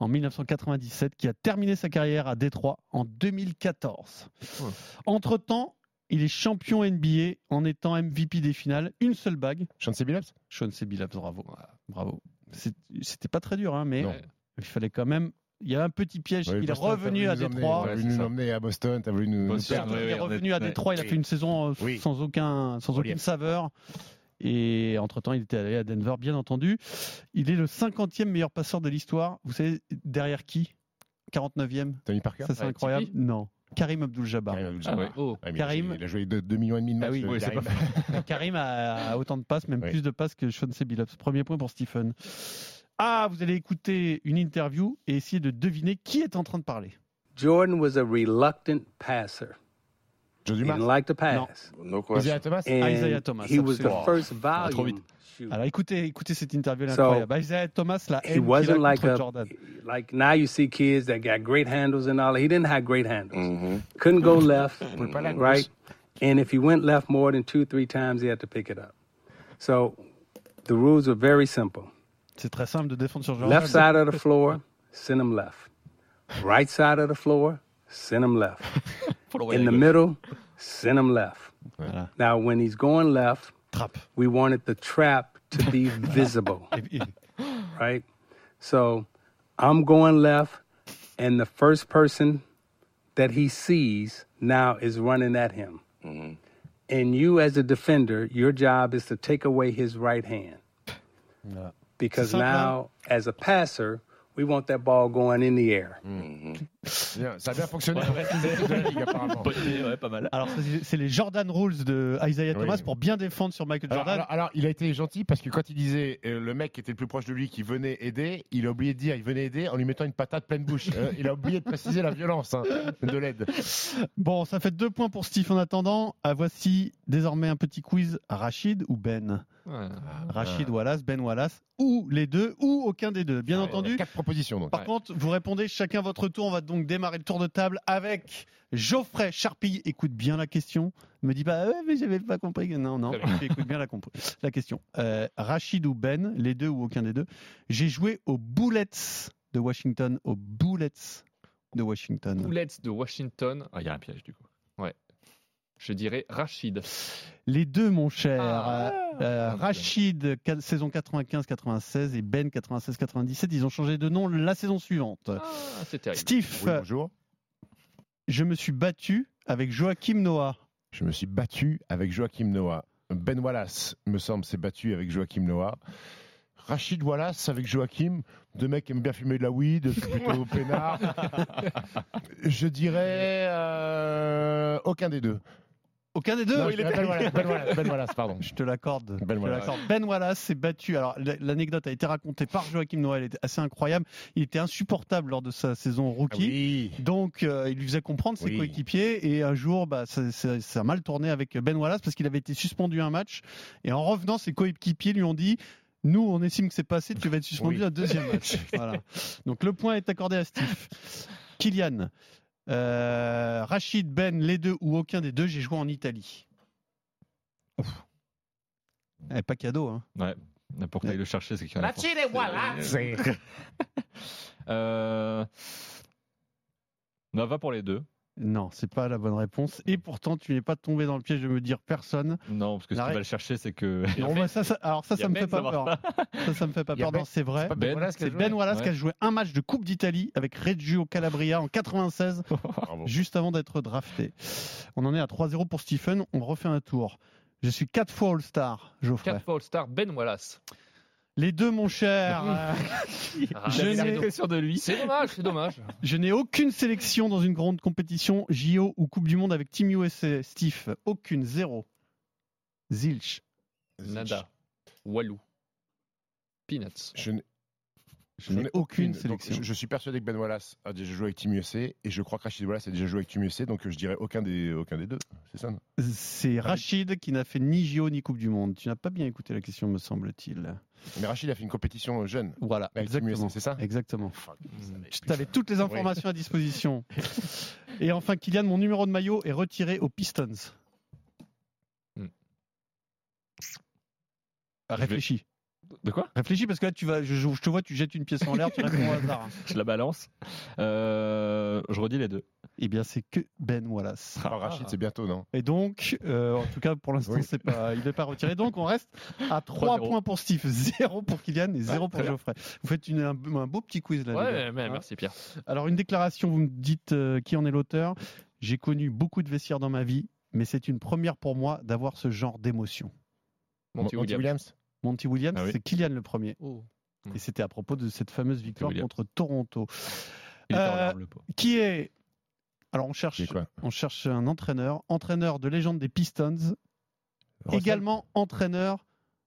[SPEAKER 4] en 1997 qui a terminé sa carrière à Détroit en 2014.
[SPEAKER 6] Ouais.
[SPEAKER 4] Entre-temps, il est champion NBA en étant MVP des finales. Une seule bague.
[SPEAKER 5] Chauncey Billups
[SPEAKER 4] Sean. Billups, bravo. Bravo. C'est- C'était pas très dur, hein, mais
[SPEAKER 5] Non.
[SPEAKER 4] il fallait quand même. Il y a un petit piège.
[SPEAKER 5] Ouais,
[SPEAKER 4] il est
[SPEAKER 5] Boston,
[SPEAKER 4] revenu à Détroit.
[SPEAKER 5] T'as voulu nous emmener à Boston, t'as voulu nous. nous
[SPEAKER 1] Boston,
[SPEAKER 5] perdre.
[SPEAKER 4] il est revenu à Détroit. Il a fait une saison euh,
[SPEAKER 5] Oui.
[SPEAKER 4] sans aucun, sans aucune saveur. Et entre-temps, il était allé à Denver, bien entendu. Il est le 50e meilleur passeur de l'histoire. Vous savez, derrière qui? 49e.
[SPEAKER 5] Tony Parker?
[SPEAKER 4] Ça, c'est
[SPEAKER 6] Ouais,
[SPEAKER 4] incroyable.
[SPEAKER 6] Tipeee
[SPEAKER 4] Non. Karim Abdul-Jabbar.
[SPEAKER 5] Karim
[SPEAKER 1] Ah ouais.
[SPEAKER 6] Oh.
[SPEAKER 5] Ouais, mais
[SPEAKER 4] Karim.
[SPEAKER 5] Il a joué 2 millions et demi de matchs.
[SPEAKER 4] Ah oui,
[SPEAKER 5] euh, Karim.
[SPEAKER 1] pas
[SPEAKER 4] Karim a, a autant de passes, même
[SPEAKER 5] Oui.
[SPEAKER 4] plus de passes que Sean C. Billups. Premier point pour Stephen. Ah, vous allez écouter une interview et essayer de deviner qui est en train de parler.
[SPEAKER 11] Jordan was a reluctant passer.
[SPEAKER 5] Joe
[SPEAKER 11] He
[SPEAKER 5] Dumas.
[SPEAKER 11] didn't like to pass.
[SPEAKER 5] Isaiah Thomas.
[SPEAKER 11] And
[SPEAKER 4] Isaiah Thomas,
[SPEAKER 11] he was the
[SPEAKER 4] absolument.
[SPEAKER 11] first
[SPEAKER 1] Ah, trop
[SPEAKER 11] volume
[SPEAKER 1] vite.
[SPEAKER 11] shooter.
[SPEAKER 4] Alors écoutez, écoez cette interview elle
[SPEAKER 11] So,
[SPEAKER 4] incroyable. Isaiah Thomas, la
[SPEAKER 11] He
[SPEAKER 4] haine qu'il a
[SPEAKER 11] wasn't like
[SPEAKER 4] contre
[SPEAKER 11] a
[SPEAKER 4] Jordan.
[SPEAKER 11] like now you see kids that got great handles and all. He didn't have great handles. Couldn't go left,
[SPEAKER 5] Pouvait pas aller à gauche.
[SPEAKER 11] right? And if he went left more than two, three times, he had to pick it up. So the rules were very simple.
[SPEAKER 4] C'est très simple de défendre sur Jordan.
[SPEAKER 11] Left side of the floor, send him left. Right side of the floor, send him left. In the middle, send him left.
[SPEAKER 4] Voilà.
[SPEAKER 11] Now, when he's going left,
[SPEAKER 4] Trappe.
[SPEAKER 11] we wanted the trap to be visible,
[SPEAKER 4] Et- et-
[SPEAKER 11] right? So I'm going left, and the first person that he sees now is running at him. Mm-hmm. And you, as a defender, your job is to take away his right hand.
[SPEAKER 4] Voilà.
[SPEAKER 11] Because now, as a passer, we want that ball going in the air.
[SPEAKER 5] Bien, Ça a bien fonctionné.
[SPEAKER 6] ouais, pas mal.
[SPEAKER 4] Alors c'est- les Jordan Rules de Isaiah
[SPEAKER 5] Oui.
[SPEAKER 4] Thomas pour bien défendre sur Michael
[SPEAKER 5] Alors,
[SPEAKER 4] Jordan.
[SPEAKER 5] alors- alors, il a été gentil parce que quand il disait euh, le mec qui était le plus proche de lui qui venait aider, il a oublié de dire il venait aider en lui mettant une patate pleine bouche. Euh, il a oublié de préciser la violence hein, de l'aide.
[SPEAKER 4] Bon, ça fait deux points pour Steve en attendant. Ah, voici désormais un petit quiz. Rachid ou Ben?
[SPEAKER 6] Ouais.
[SPEAKER 4] Rachid Wallace, Ben Wallace, ou les deux, ou aucun des deux. Bien entendu.
[SPEAKER 5] Quatre propositions donc.
[SPEAKER 4] Par contre, vous répondez chacun votre tour. On va donc démarrer le tour de table avec Geoffrey Charpille. Écoute bien la question. Me dis pas, ouais, mais j'avais pas compris. Non, non,
[SPEAKER 6] Très bien.
[SPEAKER 4] la question. Euh, Rachid ou Ben, les deux ou aucun des deux. J'ai joué aux Bullets de Washington, aux Bullets de Washington.
[SPEAKER 6] Bullets de Washington. Ah, il y a un piège du coup. Je dirais Rachid.
[SPEAKER 4] Les deux, mon cher.
[SPEAKER 6] Ah.
[SPEAKER 4] Euh, euh, Rachid, ca- saison 95-96 et Ben 96-97. Ils ont changé de nom la saison suivante.
[SPEAKER 6] Ah, c'est terrible.
[SPEAKER 4] Steve,
[SPEAKER 5] Oui, bonjour.
[SPEAKER 4] je me suis battu avec Joachim Noah.
[SPEAKER 5] Je me suis battu avec Joachim Noah. Ben Wallace, me semble, s'est battu avec Joachim Noah. Rachid Wallace avec Joachim, deux mecs qui aiment bien fumer de la weed, c'est plutôt peinard. Je dirais euh, aucun des deux.
[SPEAKER 4] Aucun des deux
[SPEAKER 5] Non, dirais ben, Wallace, Ben Wallace, Ben Wallace, pardon.
[SPEAKER 4] Je te l'accorde.
[SPEAKER 5] Ben Wallace.
[SPEAKER 4] Ben s'est battu. Alors, l'anecdote a été racontée par Joachim Noah. Elle était assez incroyable. Il était insupportable lors de sa saison
[SPEAKER 5] Ah
[SPEAKER 4] rookie.
[SPEAKER 5] oui.
[SPEAKER 4] Donc, euh, il lui faisait comprendre ses
[SPEAKER 5] Oui.
[SPEAKER 4] coéquipiers. Et un jour, bah, ça, ça- ça a mal tourné avec Ben Wallace parce qu'il avait été suspendu un match. Et en revenant, ses coéquipiers lui ont dit Nous, on estime que c'est passé, tu vas être suspendu
[SPEAKER 5] Oui.
[SPEAKER 4] un deuxième match. voilà. Donc, le point est accordé à Steve. Kylian, euh, Rachid, Ben, les deux ou aucun des deux, j'ai joué en Italie. Eh, pas cadeau, hein.
[SPEAKER 1] Ouais. Qu'il aille le chercher, c'est qu'il y en a.
[SPEAKER 10] Rachid et Wallace.
[SPEAKER 1] Euh... Nova pour les deux.
[SPEAKER 4] Non, c'est pas la bonne réponse. Et pourtant, tu n'es pas tombé dans le piège de me dire personne.
[SPEAKER 1] Non, parce que ce
[SPEAKER 4] ré-
[SPEAKER 1] va le chercher, c'est que.
[SPEAKER 4] Non, bah, ça, ça- alors ça, ça me
[SPEAKER 1] Ben,
[SPEAKER 4] fait pas peur. Ça, ça me fait pas peur.
[SPEAKER 5] Ben-
[SPEAKER 4] Non, c'est vrai.
[SPEAKER 5] Ben Wallace qui a
[SPEAKER 4] C'est
[SPEAKER 5] joué
[SPEAKER 4] Ben Wallace qui a joué un match de Coupe d'Italie avec Reggio Calabria en 96,
[SPEAKER 5] Bravo.
[SPEAKER 4] juste avant d'être drafté. On en est à 3-0 pour Stephen. On refait un tour. Je suis quatre fois All-Star, Geoffrey.
[SPEAKER 6] 4 fois All-Star, Ben Wallace.
[SPEAKER 4] Les deux, mon cher. euh,
[SPEAKER 6] Ah,
[SPEAKER 4] Je n'ai-
[SPEAKER 1] de lui.
[SPEAKER 6] C'est dommage, c'est dommage.
[SPEAKER 4] Je n'ai aucune sélection dans une grande compétition, JO ou Coupe du Monde avec Team USA. Steve, aucune, zéro. Zilch.
[SPEAKER 6] Nada. Walou. Peanuts.
[SPEAKER 5] Je n'ai
[SPEAKER 4] Je n'ai aucune sélection.
[SPEAKER 5] Je, je suis persuadé que Ben Wallace a déjà joué avec Team USA et je crois que Rachid Wallace a déjà joué avec Team USA, donc je dirais aucun des, aucun des deux. C'est ça
[SPEAKER 4] C'est Rachid qui n'a fait ni JO ni Coupe du Monde. Tu n'as pas bien écouté la question, me semble-t-il.
[SPEAKER 5] Mais Rachid a fait une compétition jeune.
[SPEAKER 4] Voilà,
[SPEAKER 5] Avec
[SPEAKER 4] exactement.
[SPEAKER 5] C'est ça?
[SPEAKER 4] Exactement. Tu avais toutes les informations à disposition. Et enfin, Kylian, mon numéro de maillot est retiré aux Pistons.
[SPEAKER 6] Hmm.
[SPEAKER 4] Réfléchis.
[SPEAKER 1] De quoi?
[SPEAKER 4] Réfléchis parce que là, tu vas, je, je te vois, tu jettes une pièce en l'air, tu réponds au hasard.
[SPEAKER 1] Je la balance. Euh, je redis les deux.
[SPEAKER 4] Eh bien, c'est que Ben Wallace.
[SPEAKER 5] Alors, Rachid, c'est bientôt, non?
[SPEAKER 4] Et donc, euh, en tout cas, pour l'instant,
[SPEAKER 5] Oui.
[SPEAKER 4] c'est pas, il n'est pas retiré. Donc, on reste à 3
[SPEAKER 1] 3-0.
[SPEAKER 4] points pour Steve, 0 pour Kylian et 0 pour. Geoffrey. Vous faites une- un, un beau petit quiz là.
[SPEAKER 6] Ouais, mais
[SPEAKER 4] Hein
[SPEAKER 6] merci Pierre.
[SPEAKER 4] Alors, une déclaration, vous me dites euh, qui en est l'auteur. J'ai connu beaucoup de vestiaires dans ma vie, mais c'est une première pour moi d'avoir ce genre d'émotion.
[SPEAKER 6] Monty Williams.
[SPEAKER 4] Monty Williams,
[SPEAKER 1] Ah oui.
[SPEAKER 4] c'est Kylian le premier.
[SPEAKER 6] Oh.
[SPEAKER 4] Et c'était à propos de cette fameuse victoire contre Toronto.
[SPEAKER 1] Il
[SPEAKER 4] Euh. Qui est. Alors, on cherche, on cherche un entraîneur, entraîneur de légende des Pistons,
[SPEAKER 5] Russell
[SPEAKER 4] également entraîneur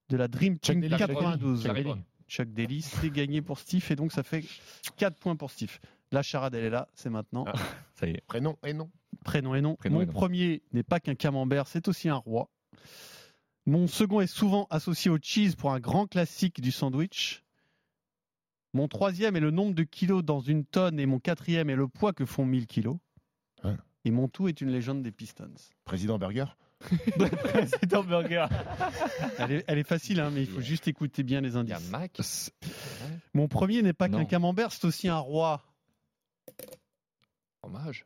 [SPEAKER 4] de la Dream
[SPEAKER 5] Chuck
[SPEAKER 4] Team
[SPEAKER 5] Daly.
[SPEAKER 4] 92.
[SPEAKER 6] Chuck Daly.
[SPEAKER 4] Chuck Daly, c'est gagné pour Steve et donc ça fait 4 points pour Steve. La charade, elle est là, c'est maintenant.
[SPEAKER 5] Ah.
[SPEAKER 1] Ça y est.
[SPEAKER 5] Prénom et nom.
[SPEAKER 4] Prénom et nom.
[SPEAKER 1] Prénom
[SPEAKER 4] Mon
[SPEAKER 1] et nom.
[SPEAKER 4] premier n'est pas qu'un camembert, c'est aussi un roi. Mon second est souvent associé au cheese pour un grand classique du sandwich. Mon troisième est le nombre de kilos dans une tonne et mon quatrième est le poids que font 1000 kilos.
[SPEAKER 5] Ouais.
[SPEAKER 4] Et mon tout est une légende des Pistons.
[SPEAKER 5] Président Burger?
[SPEAKER 1] C'est un burger.
[SPEAKER 4] Elle est, elle est facile, hein, mais il faut juste écouter bien les
[SPEAKER 6] Il y a
[SPEAKER 4] indices.
[SPEAKER 6] Mac.
[SPEAKER 4] Mon premier n'est pas qu'un camembert, c'est aussi un roi.
[SPEAKER 6] Fromage.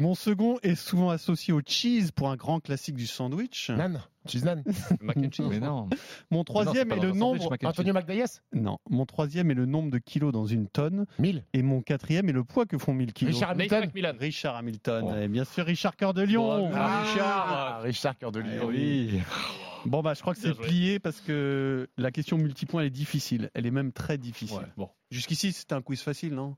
[SPEAKER 4] Mon second est souvent associé au cheese pour un grand classique du sandwich.
[SPEAKER 5] Nan. Cheese Nan.
[SPEAKER 6] Mac and cheese.
[SPEAKER 1] Mais non.
[SPEAKER 4] Mon troisième est le
[SPEAKER 1] sandwich,
[SPEAKER 4] nombre.
[SPEAKER 5] Antonio McDayas.
[SPEAKER 4] Non, mon troisième est le nombre de kilos dans une tonne.
[SPEAKER 5] 1000.
[SPEAKER 4] Et mon quatrième est le poids que font 1000 kilos.
[SPEAKER 5] Richard Hamilton.
[SPEAKER 4] Richard Hamilton.
[SPEAKER 5] Oh.
[SPEAKER 4] Et bien sûr, Richard Cœur de Lion.
[SPEAKER 6] Ah,
[SPEAKER 5] Ah, Richard Cœur de Lion.
[SPEAKER 1] Oui.
[SPEAKER 4] Bon, bah, je crois que c'est plié parce que la question multipoint elle est difficile. Elle est même très difficile.
[SPEAKER 6] Ouais, bon.
[SPEAKER 4] Jusqu'ici, c'était un quiz facile, non?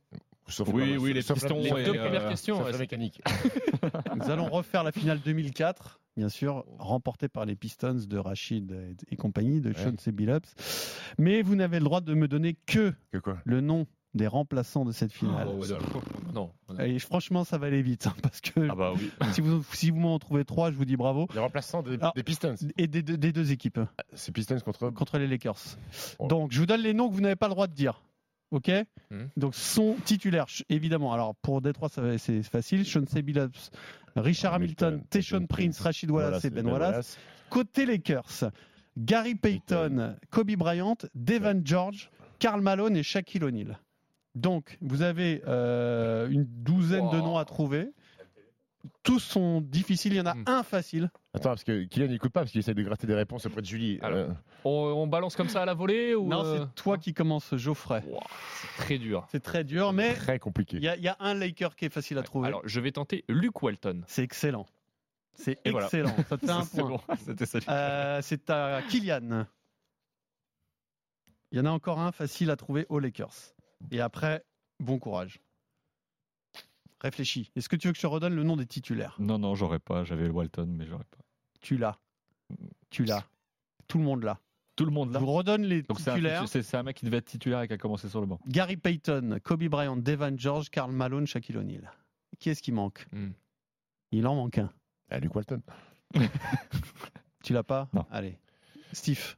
[SPEAKER 5] Sauf
[SPEAKER 1] Oui, oui, les pistons
[SPEAKER 6] Les
[SPEAKER 1] et,
[SPEAKER 6] deux
[SPEAKER 1] euh,
[SPEAKER 6] premières questions.
[SPEAKER 5] sauf
[SPEAKER 6] ouais,
[SPEAKER 5] mécanique.
[SPEAKER 4] Nous allons refaire la finale 2004, bien sûr, remportée par les Pistons de Rachid et, et compagnie, de Sean C. Billups. Mais vous n'avez le droit de me donner que
[SPEAKER 5] Que quoi?
[SPEAKER 4] le nom des remplaçants de cette finale.
[SPEAKER 6] Oh, ouais, non. non.
[SPEAKER 4] Et franchement, ça va aller vite, hein, parce que
[SPEAKER 1] Ah bah oui.
[SPEAKER 4] si vous, si vous m'en trouvez trois, je vous dis bravo.
[SPEAKER 5] Les remplaçants des,
[SPEAKER 4] Alors-
[SPEAKER 5] des Pistons.
[SPEAKER 4] Et des, deux- des deux équipes,
[SPEAKER 5] C'est Pistons contre.
[SPEAKER 4] contre les Lakers.
[SPEAKER 5] Oh.
[SPEAKER 4] Donc, je vous donne les noms que vous n'avez pas le droit de dire. OK
[SPEAKER 6] Mhm.
[SPEAKER 4] Donc, son titulaire, ch- évidemment. Alors, pour Détroit, c'est facile. Sean C. Billups, Richard Hamilton,
[SPEAKER 5] Hamilton,
[SPEAKER 4] Prince, Rachid Wallace et Ben Wallace. Côté Lakers, Gary Payton, Kobe Bryant, Devin George, Karl Malone et Shaquille O'Neal. Donc, vous avez euh, une douzaine de noms à trouver. Tous sont difficiles. Il y en a
[SPEAKER 6] Hmm.
[SPEAKER 4] un facile.
[SPEAKER 5] Attends, parce que Kylian n'écoute pas, parce qu'il essaie de gratter des réponses auprès de Julie.
[SPEAKER 6] Alors,
[SPEAKER 5] Euh,
[SPEAKER 6] On, on balance comme ça à la volée ou
[SPEAKER 4] Non,
[SPEAKER 6] euh,
[SPEAKER 4] c'est toi qui commence, Geoffrey.
[SPEAKER 6] C'est très dur.
[SPEAKER 4] C'est très dur, mais
[SPEAKER 5] très compliqué.
[SPEAKER 4] il y, a- il y a un Laker qui est facile à trouver.
[SPEAKER 6] Alors, je vais tenter Luke Walton.
[SPEAKER 4] C'est excellent. C'est
[SPEAKER 1] Et voilà.
[SPEAKER 4] excellent. Ça fait un
[SPEAKER 1] C'est
[SPEAKER 4] point.
[SPEAKER 1] bon, c'était ça.
[SPEAKER 4] Euh, c'est à Kylian. Il y en a encore un facile à trouver aux Lakers. Et après, bon courage. Réfléchis. Est-ce que tu veux que je te redonne le nom des titulaires?
[SPEAKER 1] Non, non, j'aurais pas. J'avais Walton, mais j'aurais pas.
[SPEAKER 4] Tu l'as. Tu l'as. Tout le monde l'a.
[SPEAKER 1] Tout le monde
[SPEAKER 4] Je
[SPEAKER 1] là.
[SPEAKER 4] vous redonne les
[SPEAKER 1] Donc c'est un,
[SPEAKER 4] titulaires.
[SPEAKER 1] c'est- c'est un mec qui devait être titulaire et qui a commencé sur le banc.
[SPEAKER 4] Gary Payton, Kobe Bryant, Devan George, Karl Malone, Shaquille O'Neal. Qui est-ce qui manque
[SPEAKER 6] Hmm.
[SPEAKER 4] Il en manque un.
[SPEAKER 5] Ah, Luke Walton.
[SPEAKER 4] Tu l'as pas
[SPEAKER 1] Non.
[SPEAKER 4] Allez. Steve.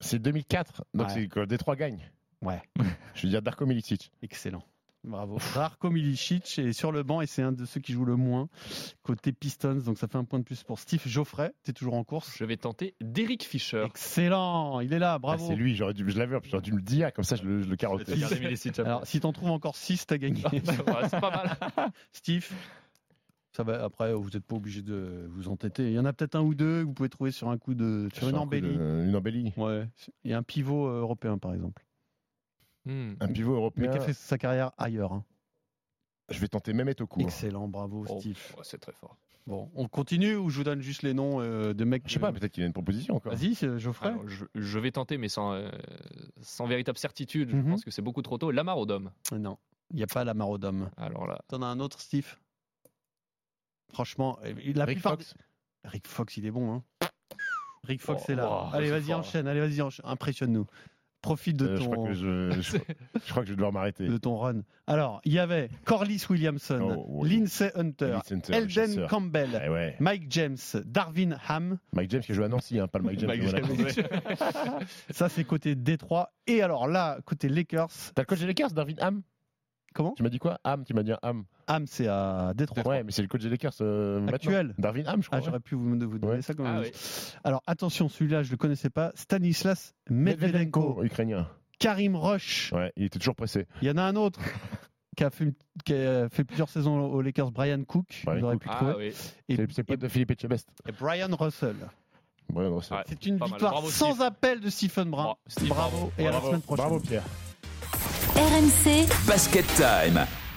[SPEAKER 5] C'est 2004, donc
[SPEAKER 4] Ouais.
[SPEAKER 5] c'est quand Détroit gagne.
[SPEAKER 4] Ouais.
[SPEAKER 5] Je veux dire Darko Milicic.
[SPEAKER 4] Excellent. Bravo. Darko Milicic est sur le banc et c'est un de ceux qui joue le moins côté Pistons. Donc ça fait un point de plus pour Steve. Geoffrey, tu es toujours en course.
[SPEAKER 6] Je vais tenter Derek Fisher.
[SPEAKER 4] Excellent. Il est là.
[SPEAKER 5] Ah,
[SPEAKER 4] Bravo.
[SPEAKER 5] c'est lui, j'aurais dû, je l'avais, j'aurais dû me le dire, comme ça je le, je le carotte.
[SPEAKER 4] Alors, si t'en trouves encore 6, t'as gagné.
[SPEAKER 6] C'est pas mal.
[SPEAKER 4] Steve? Ça va, après, vous n'êtes pas obligé de vous entêter. Il y en a peut-être un ou deux que vous pouvez trouver sur un coup de. sur une
[SPEAKER 5] un
[SPEAKER 4] embellie.
[SPEAKER 5] de- une embellie.
[SPEAKER 4] Ouais. Il y a un pivot euh, européen, par exemple.
[SPEAKER 5] Un pivot
[SPEAKER 4] Mais
[SPEAKER 5] européen.
[SPEAKER 4] qui a fait sa carrière ailleurs. hein?
[SPEAKER 5] Je vais tenter même Eto'o.
[SPEAKER 4] Excellent, bravo,
[SPEAKER 6] Oh,
[SPEAKER 4] Steve.
[SPEAKER 6] ouais, c'est très fort.
[SPEAKER 4] Bon, on continue ou je vous donne juste les noms euh, de mecs
[SPEAKER 5] Je sais pas, peut-être qu'il a une proposition encore.
[SPEAKER 4] Vas-y, c'est Geoffrey.
[SPEAKER 6] Alors, je, je vais tenter, mais sans, euh, sans véritable certitude. Je
[SPEAKER 4] Mhm.
[SPEAKER 6] pense que c'est beaucoup trop tôt. Lamar Odom.
[SPEAKER 4] Non, il n'y a pas la Marodome.
[SPEAKER 6] Alors là,
[SPEAKER 4] T'en as un autre, Steve? Franchement, euh, la
[SPEAKER 5] Rick
[SPEAKER 4] plupart
[SPEAKER 5] Fox.
[SPEAKER 4] Rick Fox, il est bon. Hein Rick Fox
[SPEAKER 6] Oh,
[SPEAKER 4] est là.
[SPEAKER 6] wow,
[SPEAKER 4] Allez, vas-y, enchaîne. Allez, vas-y, enchaîne. impressionne-nous. Profite de
[SPEAKER 5] Euh, je, crois
[SPEAKER 4] ton,
[SPEAKER 5] que je, je, je crois que je vais devoir m'arrêter.
[SPEAKER 4] de ton run. Alors, il y avait Corliss Williamson,
[SPEAKER 5] Oh.
[SPEAKER 4] Lindsay Hunter,
[SPEAKER 5] le
[SPEAKER 4] Elden. Campbell,
[SPEAKER 5] ouais.
[SPEAKER 4] Mike James, Darvin Ham.
[SPEAKER 5] Mike James qui a joué à Nancy, hein, pas le Mike James.
[SPEAKER 1] Mike
[SPEAKER 5] joue
[SPEAKER 1] James, ouais.
[SPEAKER 4] Ça, c'est côté Détroit. Et alors là, côté Lakers.
[SPEAKER 5] T'as le coach des Lakers, Darvin Ham?
[SPEAKER 4] Comment
[SPEAKER 5] Tu m'as dit quoi Ham, tu m'as dit un Ham.
[SPEAKER 4] Ham, c'est à Détroit.
[SPEAKER 5] Ouais, mais c'est le coach des Lakers euh,
[SPEAKER 4] Actuel.
[SPEAKER 5] maintenant. Darvin Ham, je
[SPEAKER 4] Ah,
[SPEAKER 5] crois.
[SPEAKER 4] j'aurais pu vous, vous donner
[SPEAKER 5] Ouais.
[SPEAKER 4] ça comme
[SPEAKER 6] Ah
[SPEAKER 4] même.
[SPEAKER 6] oui.
[SPEAKER 4] Alors attention, celui-là, je le connaissais pas. Stanislas Medvedenko,
[SPEAKER 5] ukrainien.
[SPEAKER 4] Karim Roche.
[SPEAKER 5] Ouais, il était toujours pressé.
[SPEAKER 4] Il y en a un autre qui a fait, une- qui a fait plusieurs saisons aux Lakers, Brian Cook.
[SPEAKER 5] Brian
[SPEAKER 4] vous aurez pu
[SPEAKER 6] ah
[SPEAKER 4] trouver.
[SPEAKER 6] oui.
[SPEAKER 4] Et,
[SPEAKER 5] C'est pas de Philippe Etchebest.
[SPEAKER 4] et Brian Russell.
[SPEAKER 5] Brian Russell.
[SPEAKER 6] Ouais.
[SPEAKER 4] C'est une victoire sans
[SPEAKER 6] Steve.
[SPEAKER 4] appel de Stephen Brun.
[SPEAKER 6] Bravo, Steve,
[SPEAKER 4] bravo.
[SPEAKER 6] bravo.
[SPEAKER 4] Et à la semaine prochaine.
[SPEAKER 5] Bravo Pierre.
[SPEAKER 12] RMC
[SPEAKER 13] Basket Time.